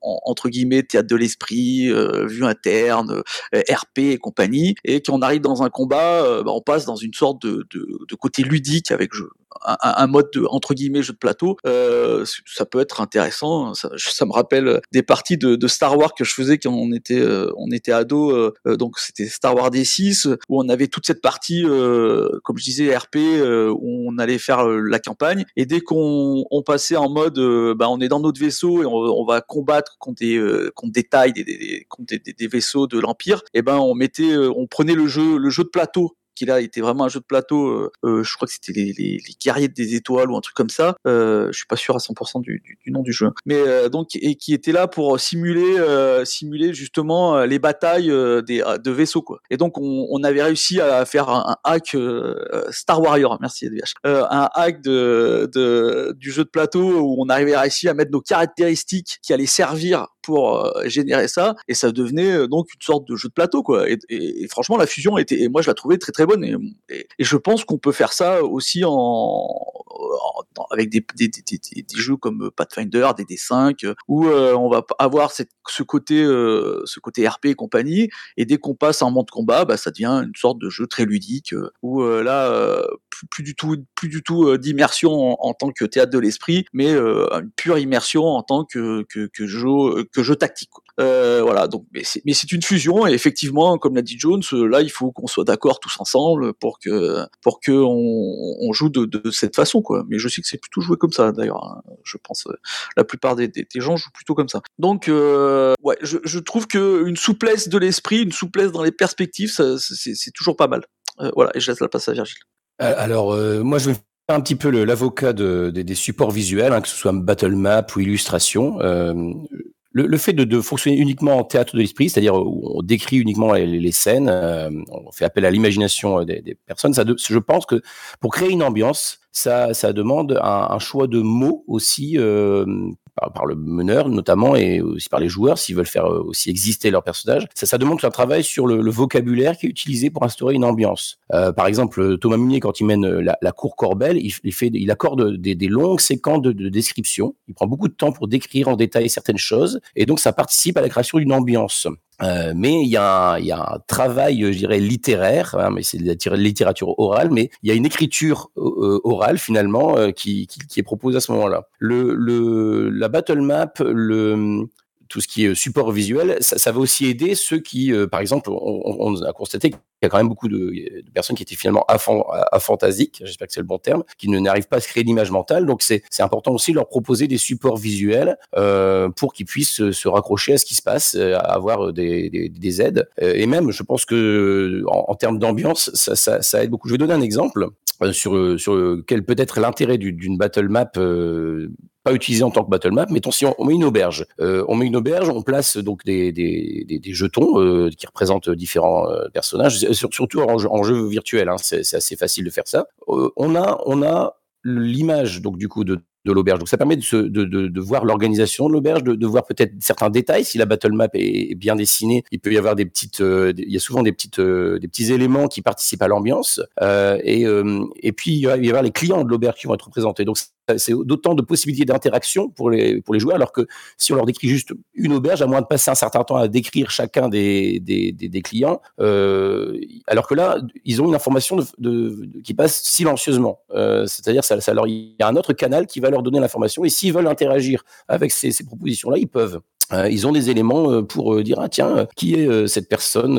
entre guillemets théâtre de l'esprit, euh, vue interne, euh, RP et compagnie, et qu'on arrive dans un combat, euh, bah, on passe dans une sorte de, de, de côté ludique avec jeu, un, un, mode de entre guillemets jeu de plateau. Euh, ça peut être intéressant. Ça, ça, me rappelle des parties de, de, Star Wars que je faisais quand on était on était ado. donc c'était Star Wars D6 où on avait toute cette partie, comme je disais RP, où on allait faire la campagne. Et dès qu'on on passait en mode, bah, on est dans notre vaisseau et on, va combattre contre des euh, contre des tailles, des, des, contre des, des, vaisseaux de l'empire, et ben on mettait, euh, on prenait le jeu le jeu de plateau qui là était vraiment un jeu de plateau. Euh, euh, je crois que c'était les, guerriers des étoiles ou un truc comme ça. Euh, je suis pas sûr à 100% du, du, nom du jeu, mais euh, donc et qui était là pour simuler simuler justement les batailles des de vaisseaux quoi. Et donc on, avait réussi à faire un, hack Star Warrior, merci EDVH, un hack de, du jeu de plateau où on arrivait à réussir à mettre nos caractéristiques qui allaient servir pour générer ça. Et ça devenait donc une sorte de jeu de plateau quoi. Et, franchement la fusion était et moi je la trouvais très très bonne. Et, je pense qu'on peut faire ça aussi en, avec des, des, des, des, jeux comme Pathfinder, des D5 où euh, on va avoir cette, ce côté euh, ce côté RP et compagnie. Et dès qu'on passe en mode combat, bah, ça devient une sorte de jeu très ludique euh, où euh, là euh, plus, du tout plus du tout euh, d'immersion en, en, tant que théâtre de l'esprit, mais une pure immersion en tant que que, que jeu que jeu tactique. voilà donc mais c'est une fusion et effectivement comme l'a dit Jones, là il faut qu'on soit d'accord tous ensemble pour que pour que on, joue de, cette façon quoi. Mais je sais que c'est plutôt joué comme ça d'ailleurs. Hein. Je pense euh, la plupart des, gens jouent plutôt comme ça. Donc euh, ouais, je, trouve que une souplesse de l'esprit, une souplesse dans les perspectives, c'est toujours pas mal. Euh, voilà, et je laisse la place à Virgile. Euh, alors euh, moi je vais un petit peu l'avocat de, de, des supports visuels, hein, que ce soit battle map ou illustration. Euh, le, fait de, fonctionner uniquement en théâtre de l'esprit, c'est-à-dire où on décrit uniquement les, scènes, euh, on fait appel à l'imagination des, des, personnes, ça je pense que pour créer une ambiance, ça, ça demande un, un choix de mots aussi euh, par, par, le meneur notamment et aussi par les joueurs s'ils veulent faire euh, aussi exister leur personnage. Ça, ça demande un travail sur le, le, vocabulaire qui est utilisé pour instaurer une ambiance. Euh, par exemple, Thomas Munier, quand il mène la, la cour Corbel, il, il, fait, il accorde des, des longues séquences de, de, description. Il prend beaucoup de temps pour décrire en détail certaines choses et donc ça participe à la création d'une ambiance. Euh, mais il y, a un, il y, a un travail, je dirais, littéraire, hein, mais c'est de la littérature orale, mais il y a une écriture euh, orale finalement euh, qui, qui, qui, est proposée à ce moment-là. Le, le, la battle map, le, tout ce qui est support visuel, ça, ça va aussi aider ceux qui, par exemple, on, on, a constaté il y a quand même beaucoup de, de personnes qui étaient finalement aphantasiques, j'espère que c'est le bon terme, qui ne n'arrivent pas à se créer l'image mentale. Donc c'est important aussi leur proposer des supports visuels euh, pour qu'ils puissent se raccrocher à ce qui se passe, avoir des, des, des aides. Et même, je pense que en, en termes d'ambiance, ça, ça, ça, aide beaucoup. Je vais donner un exemple euh, sur, sur quel peut être l'intérêt d'une battle map euh, pas utilisée en tant que battle map. Mettons si on, met une auberge, euh, on met une auberge, on place donc des, jetons euh, qui représentent différents euh, personnages, surtout en jeu, virtuel. Hein, c'est assez facile de faire ça. On a on a l'image donc du coup de l'auberge. Donc ça permet de, voir l'organisation de l'auberge, de, voir peut-être certains détails. Si la battle map est, bien dessinée, il peut y avoir des petites, il y a souvent des petites, des petits éléments qui participent à l'ambiance. Et, puis il va y avoir les clients de l'auberge qui vont être représentés. C'est d'autant de possibilités d'interaction pour les, pour les joueurs, alors que si on leur décrit juste une auberge, à moins de passer un certain temps à décrire chacun des, des, des, clients, euh, alors que là, ils ont une information qui passe silencieusement. Euh, C'est-à-dire, ça, ça il y a un autre canal qui va leur donner l'information, et s'ils veulent interagir avec ces, ces propositions-là, ils peuvent. Euh, ils ont des éléments euh, pour euh, dire ah tiens qui est cette personne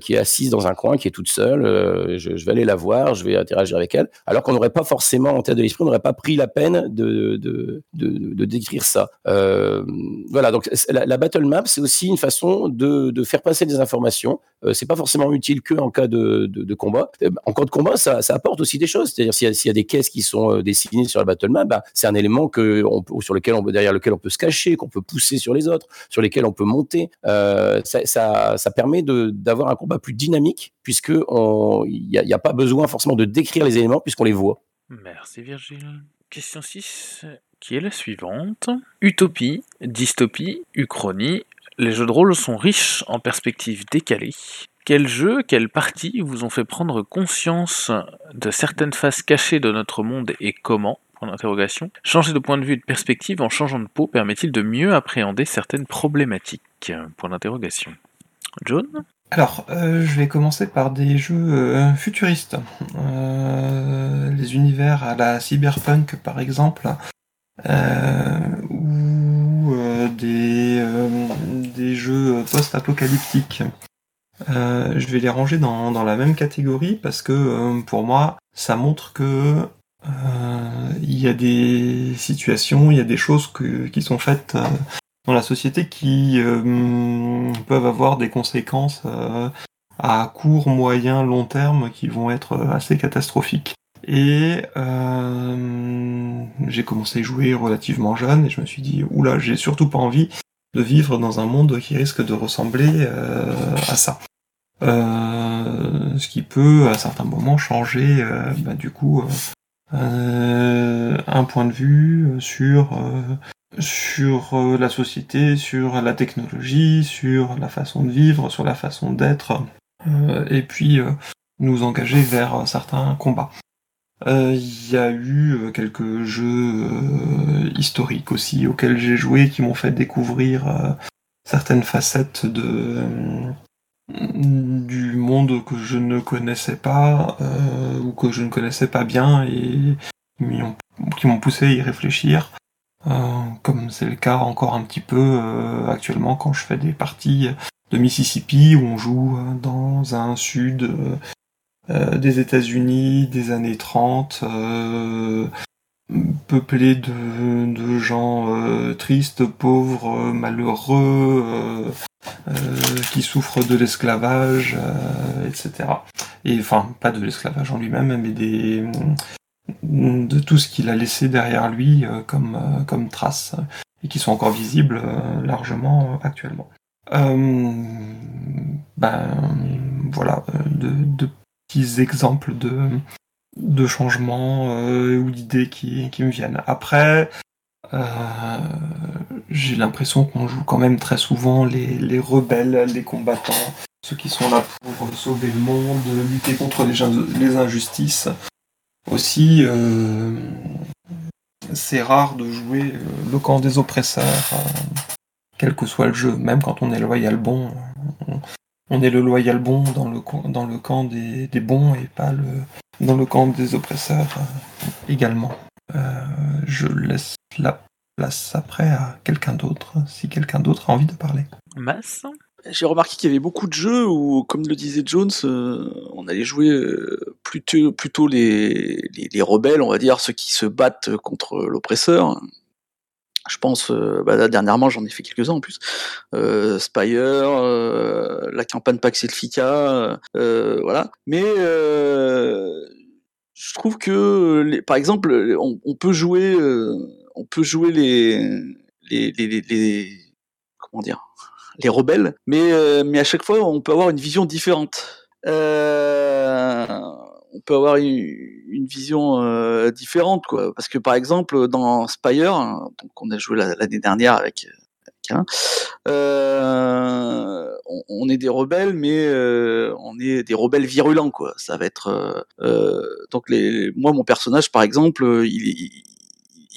qui est assise dans un coin qui est toute seule je, vais aller la voir je vais interagir avec elle. Alors qu'on n'aurait pas forcément en tête de l'esprit on n'aurait pas pris la peine de de, de, décrire ça. Voilà donc la, battle map c'est aussi une façon de, de faire passer des informations. C'est pas forcément utile que en cas de, de, combat. En cas de combat ça, ça apporte aussi des choses. C'est-à-dire s'il y, y, a des caisses qui sont dessinées sur la battle map bah, c'est un élément que on sur lequel on derrière lequel on peut se cacher qu'on peut pousser sur les sur lesquels on peut monter. Euh, ça, ça, permet d'avoir un combat plus dynamique, puisque il n'y a, a, pas besoin forcément de décrire les éléments, puisqu'on les voit. Merci Virgile. Question 6, qui est la suivante. Utopie, dystopie, uchronie, les jeux de rôle sont riches en perspectives décalées. Quels jeux, quelles parties vous ont fait prendre conscience de certaines faces cachées de notre monde et comment Point d'interrogation. Changer de point de vue et de perspective en changeant de peau permet-il de mieux appréhender certaines problématiques? Point d'interrogation. John? Alors, euh, je vais commencer par des jeux euh, futuristes. Euh, les univers à la cyberpunk, par exemple, ou des, des jeux post-apocalyptiques. je vais les ranger dans, dans, la même catégorie parce que pour moi, ça montre que il y a des situations, il y a des choses qui sont faites euh, dans la société qui euh, peuvent avoir des conséquences à court, moyen, long terme qui vont être assez catastrophiques. Et euh, j'ai commencé à jouer relativement jeune et je me suis dit, oula, j'ai surtout pas envie de vivre dans un monde qui risque de ressembler euh, à ça. Euh, ce qui peut à certains moments changer bah, du coup euh, un point de vue sur euh, sur euh, la société, sur la technologie, sur la façon de vivre, sur la façon d'être, et puis nous engager vers certains combats. Il y a eu quelques jeux historiques aussi auxquels j'ai joué qui m'ont fait découvrir certaines facettes de du monde que je ne connaissais pas euh, ou que je ne connaissais pas bien et qui m'ont poussé à y réfléchir. Euh, comme c'est le cas encore un petit peu euh, actuellement quand je fais des parties de Mississippi où on joue dans un sud euh, des États-Unis des années 30 peuplé de, de gens tristes, pauvres, malheureux, euh, qui souffre de l'esclavage, euh, etc. Et enfin, pas de l'esclavage en lui-même, mais des de tout ce qu'il a laissé derrière lui euh, comme, comme traces et qui sont encore visibles largement actuellement. ben voilà, de, de, petits exemples de, de changements ou d'idées qui, qui me viennent. Après, euh, j'ai l'impression qu'on joue quand même très souvent les, les, rebelles, les combattants, ceux qui sont là pour sauver le monde, lutter contre les, injustices. Aussi, euh, c'est rare de jouer euh, le camp des oppresseurs, quel que soit le jeu, même quand on est loyal bon. On, est le loyal bon dans le, camp des, bons et pas dans le camp des oppresseurs également. Je laisse la place après à quelqu'un d'autre, si quelqu'un d'autre a envie de parler. Mass J'ai remarqué qu'il y avait beaucoup de jeux où, comme le disait Jones, euh, on allait jouer euh, plutôt, plutôt les, les, les rebelles, on va dire, ceux qui se battent contre l'oppresseur. Je pense, euh, bah, là, dernièrement, j'en ai fait quelques-uns en plus. Euh, Spire, euh, la campagne Pax Elfica, euh, voilà. Mais euh, je trouve que, les- par exemple, on, on peut jouer, euh, on peut jouer les, les, les, les, comment dire, les rebelles, mais euh, mais à chaque fois, on peut avoir une vision différente. Euh, on peut avoir une, vision euh, différente, quoi. Parce que par exemple, dans Spire, hein, donc on a joué la- l'année dernière avec, euh, on, est des rebelles, mais euh, on est des rebelles virulents, quoi. Ça va être euh, donc les, moi mon personnage, par exemple, il, il,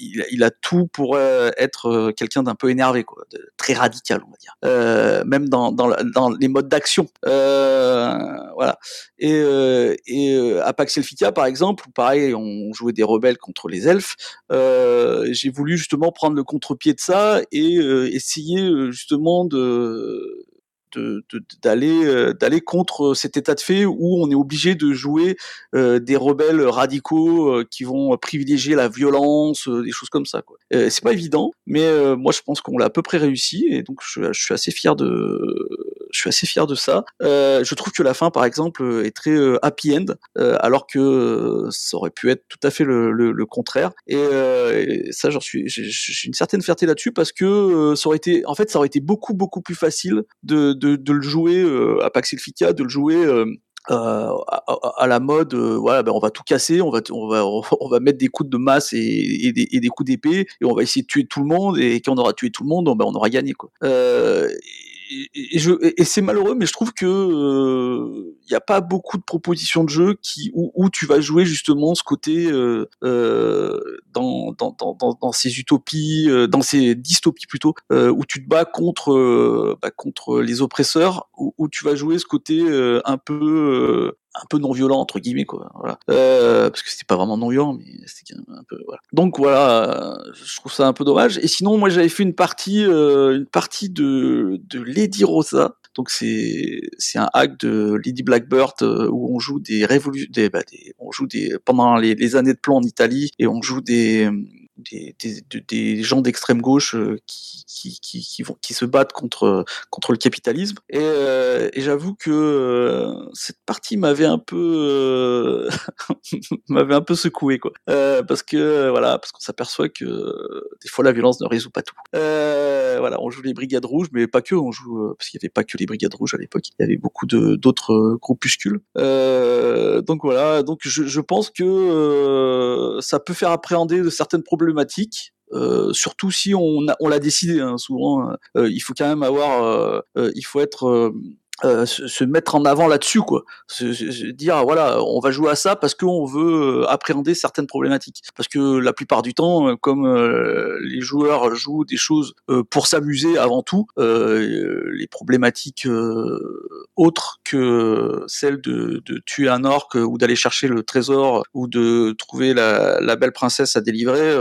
il il a tout pour euh, être euh, quelqu'un d'un peu énervé, quoi, très radical, on va dire. Euh, même dans, dans, dans les modes d'action. Euh, voilà. Et, euh, et euh, à Pax Elfica, par exemple, où pareil, on jouait des rebelles contre les elfes. Euh, J'ai voulu justement prendre le contre-pied de ça et euh, essayer euh, justement de de- de- d'aller euh, d'aller contre cet état de fait où on est obligé de jouer euh, des rebelles radicaux euh, qui vont privilégier la violence, des choses comme ça. Quoi. C'est pas évident, mais moi je pense qu'on l'a à peu près réussi et donc je suis assez fier de je suis assez fier de ça. Euh, je trouve que la fin, par exemple, est très euh, happy end, euh, alors que ça aurait pu être tout à fait le, le, le contraire. Et, et ça, j'en suis, j'ai une certaine fierté là-dessus parce que ça aurait été, en fait, ça aurait été beaucoup beaucoup plus facile de, de, de le jouer à Pax de le jouer. Euh, à, la mode, voilà, ben on va tout casser, on va, on va, *laughs* on va mettre des coups de masse et, et des, et des coups d'épée, et on va essayer de tuer tout le monde, et quand on aura tué tout le monde, ben on aura gagné, quoi. Euh, et, je, et c'est malheureux, mais je trouve que il n'y a pas beaucoup de propositions de jeux qui où, tu vas jouer justement ce côté euh, euh, dans, dans, dans, dans, ces utopies, euh, dans ces dystopies plutôt, euh, où tu te bats contre euh, bah, contre les oppresseurs, où, où tu vas jouer ce côté euh, un peu euh, un peu non violent entre guillemets quoi voilà. Euh, parce que c'était pas vraiment non violent mais c'était quand même un peu voilà. Donc voilà je trouve ça un peu dommage. Et sinon moi j'avais fait une partie euh, une partie de de Lady Rosa. Donc c'est c'est un hack de Lady Blackbird euh, où on joue des révolu des, bah, des on joue des pendant les, les années de plan en Italie et on joue des des, des, de- des gens d'extrême gauche euh, qui, qui, qui, qui vont qui se battent contre contre le capitalisme. Et, euh, et j'avoue que euh, cette partie m'avait un peu euh, *laughs* m'avait un peu secoué quoi. Euh, parce que voilà parce qu'on s'aperçoit que des fois la violence ne résout pas tout. Voilà on joue les brigades rouges mais pas que on joue parce qu'il n'y avait pas que les brigades rouges à l'époque. Il y avait beaucoup de d'autres groupuscules. Donc voilà donc je, je pense que ça peut faire appréhender de certaines problématiques euh, surtout si on, l'a décidé hein, souvent euh, il faut quand même avoir euh, il faut être euh, se, mettre en avant là-dessus quoi. Se, se- se dire ah, voilà on va jouer à ça parce qu'on veut euh, appréhender certaines problématiques. Parce que la plupart du temps euh, comme les joueurs jouent des choses euh, pour s'amuser avant tout les problématiques autres que celles de, de tuer un orque ou d'aller chercher le trésor ou de trouver la, la belle princesse à délivrer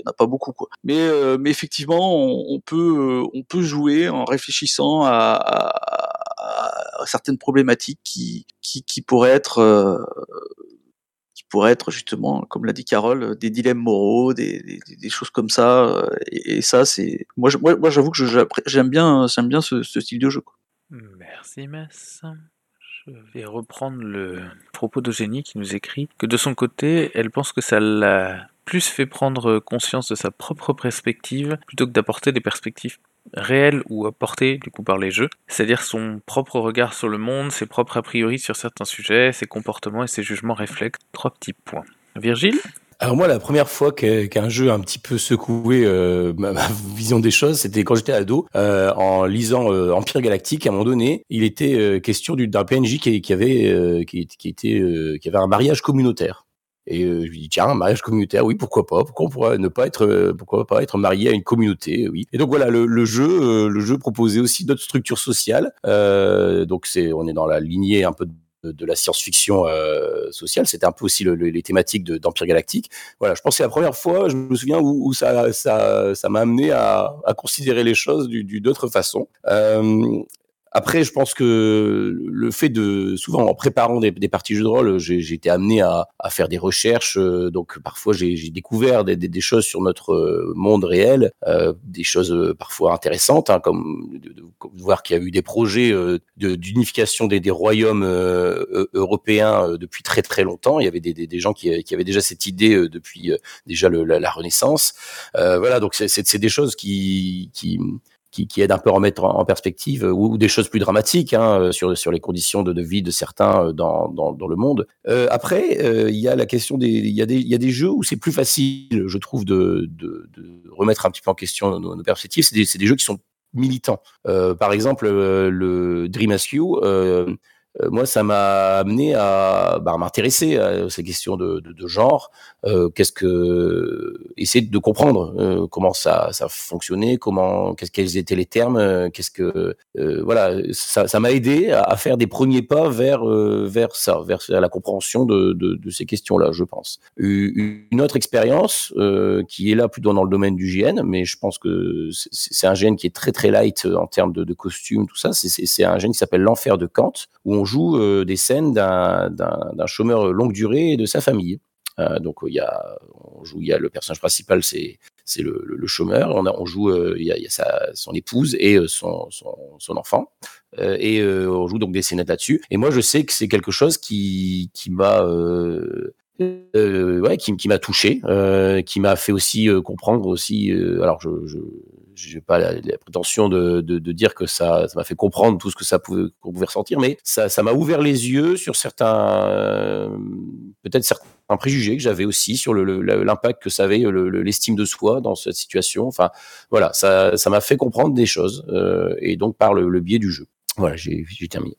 y en a pas beaucoup euh, mais effectivement on, on peut euh, on peut jouer en réfléchissant à, certaines problématiques qui qui, qui pourraient être euh, qui pourraient être justement comme l'a dit Carole des dilemmes moraux des, choses comme ça et, ça c'est moi j'avoue que j'aime bien j'aime bien ce, style de jeu. Merci Mess. Je vais reprendre le propos d'Eugénie qui nous écrit que de son côté, elle pense que ça l'a plus fait prendre conscience de sa propre perspective plutôt que d'apporter des perspectives réelles ou apportées du coup par les jeux, c'est-à-dire son propre regard sur le monde, ses propres a priori sur certains sujets, ses comportements et ses jugements reflètent trois petits points. Virgile? Alors moi, la première fois qu'un jeu a un petit peu secoué euh, ma, vision des choses, c'était quand j'étais ado, euh, en lisant euh, Empire Galactique. À un moment donné, il était euh, question du- d'un PNJ qui, avait euh, qui, qui était euh, qui avait un mariage communautaire. Et euh, je lui dis tiens un mariage communautaire oui pourquoi pas pourquoi on pourrait ne pas être euh, pourquoi pas être marié à une communauté oui et donc voilà le, le jeu euh, le jeu proposait aussi d'autres structures sociales euh, donc c'est on est dans la lignée un peu de la science-fiction euh, sociale. C'était un peu aussi le, les thématiques d'Empire Galactique. Voilà, je pense que c'est la première fois, je me souviens, où, où ça, ça, ça m'a amené à, à, considérer les choses d'une autre façon. Euh, après, je pense que le fait de souvent en préparant des, des parties jeux de rôle, j'ai été amené à, à, faire des recherches. Euh, donc parfois j'ai découvert des, des, choses sur notre euh, monde réel, euh, des choses euh, parfois intéressantes, hein, comme de, de, voir qu'il y a eu des projets d'unification des, des, royaumes européens depuis très très longtemps. Il y avait des, gens qui, qui, avaient déjà cette idée depuis déjà le, la, la, Renaissance. voilà, donc c'est des choses qui, qui qui, qui aide un peu à remettre en perspective euh, ou, des choses plus dramatiques hein, euh, sur, sur les conditions de, vie de certains euh, dans, dans, dans le monde. Euh, après, il y a la question des il y a des y a des jeux où c'est plus facile, je trouve, de, de, de, remettre un petit peu en question nos, nos perspectives. C'est des, des jeux qui sont militants. par exemple, le Dream Askew, euh, moi, ça m'a amené à bah, m'intéresser à ces questions de, genre. Euh, qu'est-ce que essayer de comprendre euh, comment ça, ça fonctionnait, comment, quels étaient les termes, euh, qu'est-ce que euh, voilà, ça m'a aidé à, faire des premiers pas vers vers ça, vers la compréhension de ces questions-là, je pense. Une autre expérience qui est là plutôt dans le domaine du GN, mais je pense que c'est un GN qui est très très light en termes de, de costumes, tout ça. C'est un GN qui s'appelle l'enfer de Kant, où on joue euh, des scènes d'un chômeur longue durée et de sa famille. Euh, donc il y a, on joue, il y a le personnage principal, c'est le, chômeur. On, a, on joue, euh, il y a, sa, son épouse et son, enfant. Et on joue donc des scénettes là-dessus. Et moi, je sais que c'est quelque chose qui, m'a qui, m'a touché, qui m'a fait aussi comprendre aussi. alors, je j'ai pas la, prétention de, de, dire que ça, m'a fait comprendre tout ce que ça pouvait, qu'on pouvait ressentir, mais ça, m'a ouvert les yeux sur certains, peut-être certains préjugés que j'avais aussi sur l'impact que ça avait l'estime de soi dans cette situation. Enfin, voilà, ça, m'a fait comprendre des choses, et donc par le, biais du jeu. Voilà, j'ai terminé.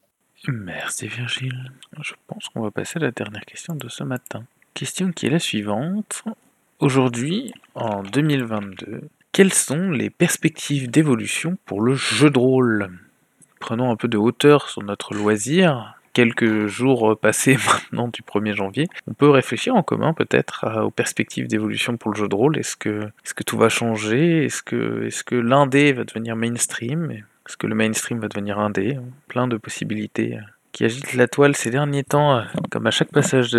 Merci Virgile. Je pense qu'on va passer à la dernière question de ce matin. Question qui est la suivante. Aujourd'hui, en 2022, quelles sont les perspectives d'évolution pour le jeu de rôle? Prenons un peu de hauteur sur notre loisir. Quelques jours passés *laughs* maintenant du 1er janvier, on peut réfléchir en commun peut-être aux perspectives d'évolution pour le jeu de rôle. Est-ce que, est que tout va changer? Est-ce que, est que l'indé va devenir mainstream? Est-ce que le mainstream va devenir indé? Plein de possibilités qui agitent la toile ces derniers temps, euh, comme à chaque passage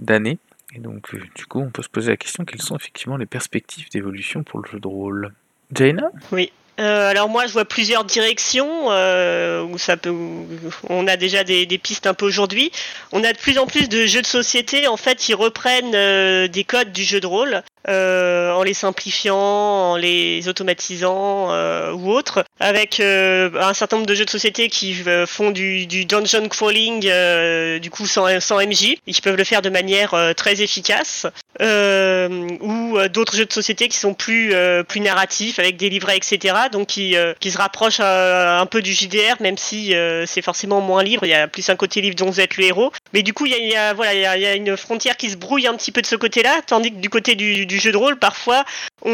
d'année. Et donc, euh, du coup, on peut se poser la question quelles sont effectivement les perspectives d'évolution pour le jeu de rôle? Jaina? Oui. Euh, alors moi, je vois plusieurs directions euh, où ça peut. Où on a déjà des, des, pistes un peu aujourd'hui. On a de plus en plus de jeux de société en fait qui reprennent euh, des codes du jeu de rôle euh, en les simplifiant, en les automatisant euh, ou autre, avec euh, un certain nombre de jeux de société qui font du, du dungeon crawling, du coup sans, sans MJ, et qui peuvent le faire de manière très efficace, ou d'autres jeux de société qui sont plus plus narratifs avec des livrets, etc. Donc qui, qui se rapprochent un peu du JDR, même si c'est forcément moins libre. Il y a plus un côté livre dont vous êtes le héros, mais du coup il y a, voilà il y a, une frontière qui se brouille un petit peu de ce côté-là, tandis que du côté du, jeu de rôle, parfois, on,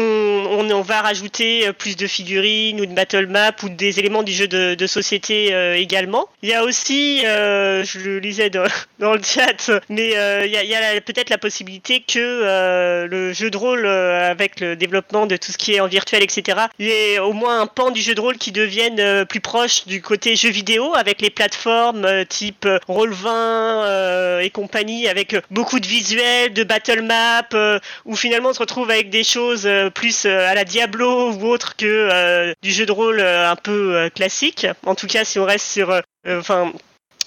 on, va rajouter euh, plus de figurines ou de battle map ou des éléments du jeu de, société euh, également. Il y a aussi, euh, je le lisais dans, *laughs* dans, le chat, mais euh, il y a, a peut-être la possibilité que euh, le jeu de rôle, avec le développement de tout ce qui est en virtuel, etc., il y ait au moins un pan du jeu de rôle qui devienne plus proche du côté jeu vidéo, avec les plateformes type Roll20 et compagnie, avec beaucoup de visuels, de battle map, où finalement on se retrouve avec des choses euh, plus euh, à la Diablo ou autre que euh, du jeu de rôle un peu classique. En tout cas, si on reste sur, enfin.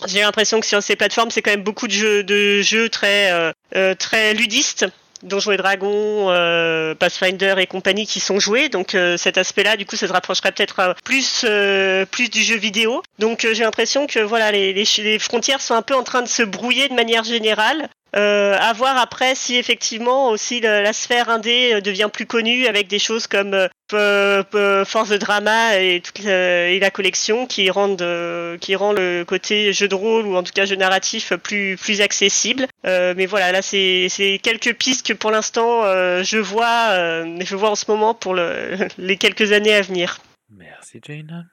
j'ai l'impression que sur ces plateformes, c'est quand même beaucoup de jeux, de jeux très, très ludistes. Donjons et Dragons, euh, Pathfinder et compagnie qui sont joués. Donc euh, cet aspect-là, du coup, ça se rapprocherait peut-être plus euh, plus du jeu vidéo. Donc j'ai l'impression que voilà, les, les, frontières sont un peu en train de se brouiller de manière générale. À voir après si effectivement aussi la, la sphère indé devient plus connue avec des choses comme Force de Drama et, la, collection qui rendent qui rend le côté jeu de rôle ou en tout cas jeu narratif plus plus accessible. Euh, mais voilà, là c'est quelques pistes que pour l'instant euh, je vois, euh, je vois en ce moment pour le, *laughs* les quelques années à venir. Merci Jaina.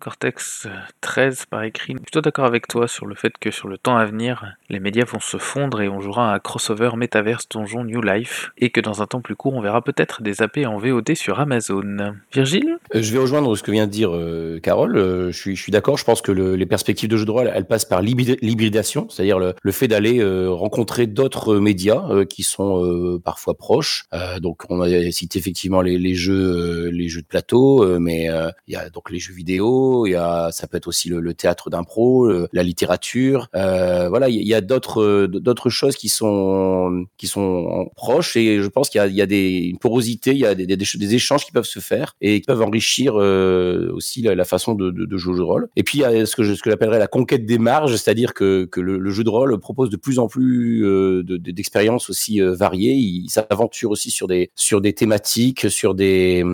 Cortex 13 par écrit. Je suis plutôt d'accord avec toi sur le fait que sur le temps à venir, les médias vont se fondre et on jouera un crossover métaverse donjon New Life et que dans un temps plus court, on verra peut-être des AP en VOD sur Amazon. Virgile? Euh, Je vais rejoindre ce que vient de dire euh, Carole. Euh, je suis, je suis d'accord. Je pense que le- les perspectives de jeu de rôle, elles passent par l'hybrid- l'hybridation, c'est-à-dire le, fait d'aller euh, rencontrer d'autres médias euh, qui sont euh, parfois proches. Euh, donc, on a cité effectivement les, jeux, euh, les jeux de plateau, euh, mais euh, il y a donc les jeux vidéo. Il y a, ça peut être aussi le, le théâtre d'impro, la littérature. Euh, voilà, il y a- d'autres, euh, d'autres choses qui sont, qui sont proches. Et je pense qu'il y a, il y a des, une porosité, il y a des, des, échanges qui peuvent se faire et qui peuvent enrichir euh, aussi la, la façon de, de, de jouer au jeu de rôle. Et puis il y a ce que je- ce que j'appellerais la conquête des marges, c'est-à-dire que, que le, le jeu de rôle propose de plus en plus euh, de- de- d'expériences aussi euh, variées. Il s'aventure aussi sur des sur des thématiques, sur des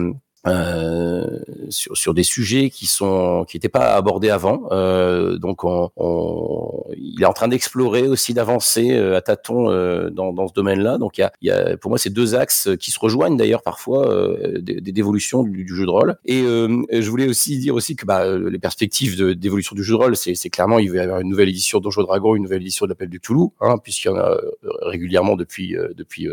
euh, sur, sur des sujets qui sont qui n'étaient pas abordés avant. Euh, donc on, on- il est en train d'explorer aussi d'avancer euh, à tâtons euh, dans, dans ce domaine-là. Donc il y a, y a pour moi ces deux axes qui se rejoignent d'ailleurs parfois euh, des- des- d'évolution du, du jeu de rôle. Et je voulais aussi dire aussi que bah, les perspectives d'évolution du jeu de rôle, c'est clairement il va y avoir une nouvelle édition de Dragons, une nouvelle édition de l'Appel du Cthulhu, hein, puisqu'il y en a régulièrement depuis depuis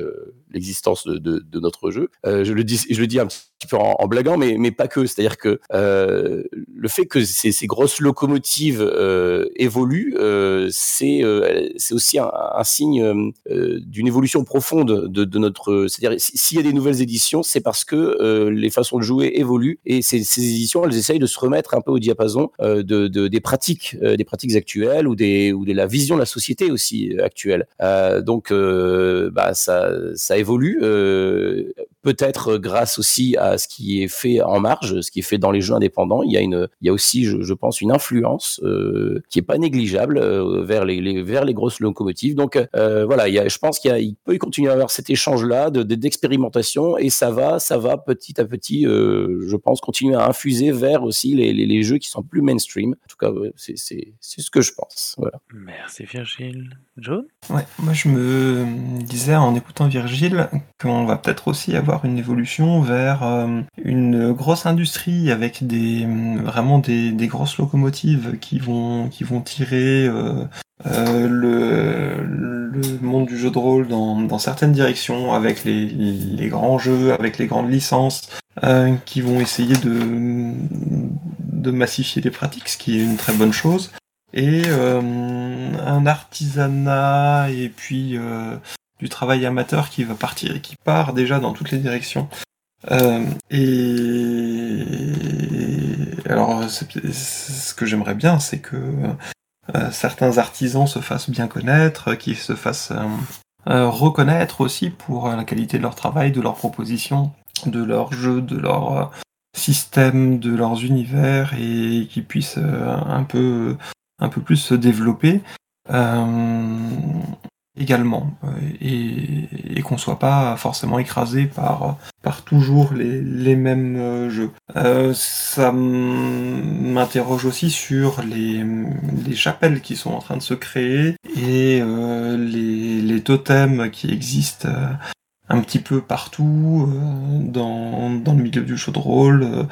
l'existence de, de, de notre jeu. Euh, je le dis je le dis un petit peu en, en blaguant, mais mais pas que. C'est-à-dire que euh, le fait que ces, ces grosses locomotives euh, évoluent, euh, c'est euh, c'est aussi un, un signe euh, d'une évolution profonde de, de notre. C'est-à-dire si- s'il y a des nouvelles éditions, c'est parce que les façons de jouer évoluent et ces, ces éditions, elles essayent de se remettre un peu au diapason de, de- des pratiques, des pratiques actuelles ou des ou de la vision de la société aussi actuelle. Donc bah ça ça évolue euh, peut-être grâce aussi à ce qui est fait en marge, ce qui est fait dans les jeux indépendants. Il y a une, il y a aussi, je, je pense, une influence euh, qui est pas négligeable euh, vers les, les- vers les grosses locomotives. Donc euh, voilà, il y a, je pense qu'il y a- il peut y continuer à avoir cet échange-là de, de- d'expérimentation et ça va, ça va petit à petit, euh, je pense, continuer à infuser vers aussi les, les, les jeux qui sont plus mainstream. En tout cas, c'est, c'est, c'est ce que je pense. Voilà. Merci Virgile. John Ouais, moi je me disais en écoutant Virgile qu'on va peut-être aussi avoir une évolution vers euh, une grosse industrie avec des vraiment des, grosses locomotives qui vont qui vont tirer euh, euh, le, monde du jeu de rôle dans, certaines directions avec les, grands jeux, avec les grandes licences, qui vont essayer de, de massifier les pratiques, ce qui est une très bonne chose. Et un artisanat et puis du travail amateur qui va partir qui part déjà dans toutes les directions. Euh, et alors ce que j'aimerais bien c'est que euh, certains artisans se fassent bien connaître qu'ils se fassent euh, reconnaître aussi pour la qualité de leur travail de leurs propositions de leurs jeux de leur euh, système de leurs univers et qui puissent un peu un peu plus se développer également euh, et, et qu'on soit pas forcément écrasé par par toujours les, mêmes euh, jeux. Euh, ça m'interroge aussi sur les, les chapelles qui sont en train de se créer et les, les totems qui existent un petit peu partout dans, dans le milieu du jeu de rôle.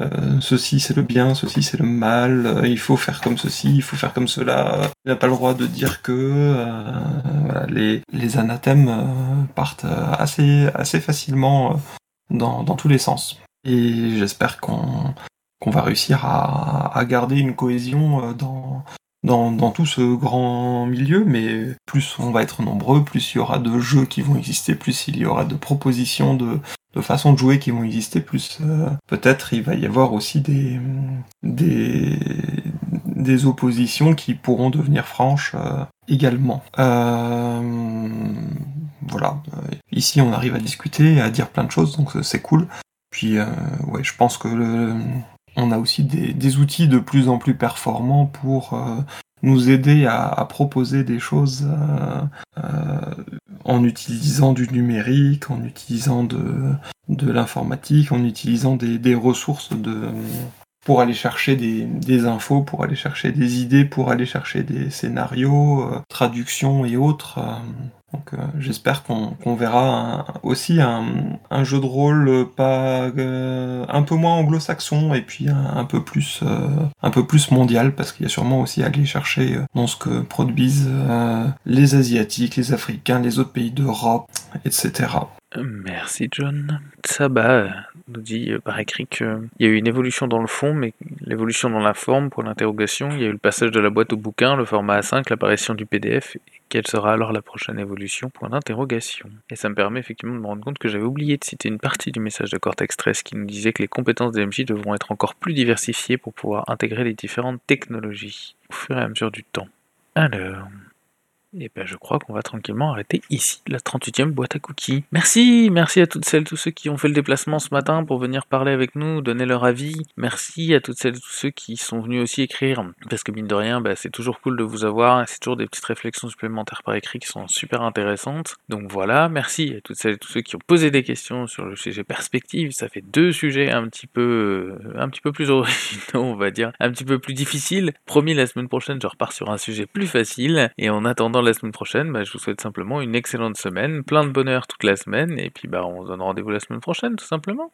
Euh, ceci c'est le bien, ceci c'est le mal, euh, il faut faire comme ceci, il faut faire comme cela. Il n'a pas le droit de dire que euh, voilà, les, les anathèmes euh, partent assez, assez facilement dans, dans tous les sens. Et j'espère qu'on qu'on va réussir à, à garder une cohésion dans, dans, dans tout ce grand milieu, mais plus on va être nombreux, plus il y aura de jeux qui vont exister, plus il y aura de propositions de, de façons de jouer qui vont exister, plus euh, peut-être il va y avoir aussi des, des, des oppositions qui pourront devenir franches euh, également. Euh, voilà. Ici, on arrive à discuter, à dire plein de choses, donc c'est cool. Puis, euh, ouais, je pense que le- on a aussi des, outils de plus en plus performants pour euh, nous aider à, proposer des choses euh, euh, en utilisant du numérique, en utilisant de, l'informatique, en utilisant des, ressources pour aller chercher des, infos, pour aller chercher des idées, pour aller chercher des scénarios, traductions et autres. Euh, Donc euh, j'espère qu'on verra aussi un, jeu de rôle pas un peu moins anglo-saxon et puis un, peu plus un peu plus mondial parce qu'il y a sûrement aussi à aller chercher dans ce que produisent les asiatiques, les africains, les autres pays d'Europe, etc. Merci John. Saba nous dit euh, par écrit qu'il y a eu une évolution dans le fond, mais l'évolution dans la forme pour l'interrogation. Il y a eu le passage de la boîte au bouquin, le format A5, l'apparition du PDF. Quelle sera alors la prochaine évolution Point d'interrogation. Et ça me permet effectivement de me rendre compte que j'avais oublié de citer une partie du message de Cortex 13 qui nous disait que les compétences des MJ devront être encore plus diversifiées pour pouvoir intégrer les différentes technologies au fur et à mesure du temps. Alors, et ben je crois qu'on va tranquillement arrêter ici la 38e boîte à cookies. Merci, merci à toutes celles, tous ceux qui ont fait le déplacement ce matin pour venir parler avec nous, donner leur avis. Merci à toutes celles, tous ceux qui sont venus aussi écrire, parce que mine de rien, bah, c'est toujours cool de vous avoir, c'est toujours des petites réflexions supplémentaires par écrit qui sont super intéressantes. Donc voilà, merci à toutes celles, tous ceux qui ont posé des questions sur le sujet perspective. Ça fait deux sujets un petit peu, euh, un petit peu plus *laughs* originaux, on va dire, un petit peu plus difficiles. Promis, la semaine prochaine, je repars sur un sujet plus facile. Et en attendant la semaine prochaine, bah, je vous souhaite simplement une excellente semaine, plein de bonheur toute la semaine, et puis bah, on se donne rendez-vous la semaine prochaine, tout simplement.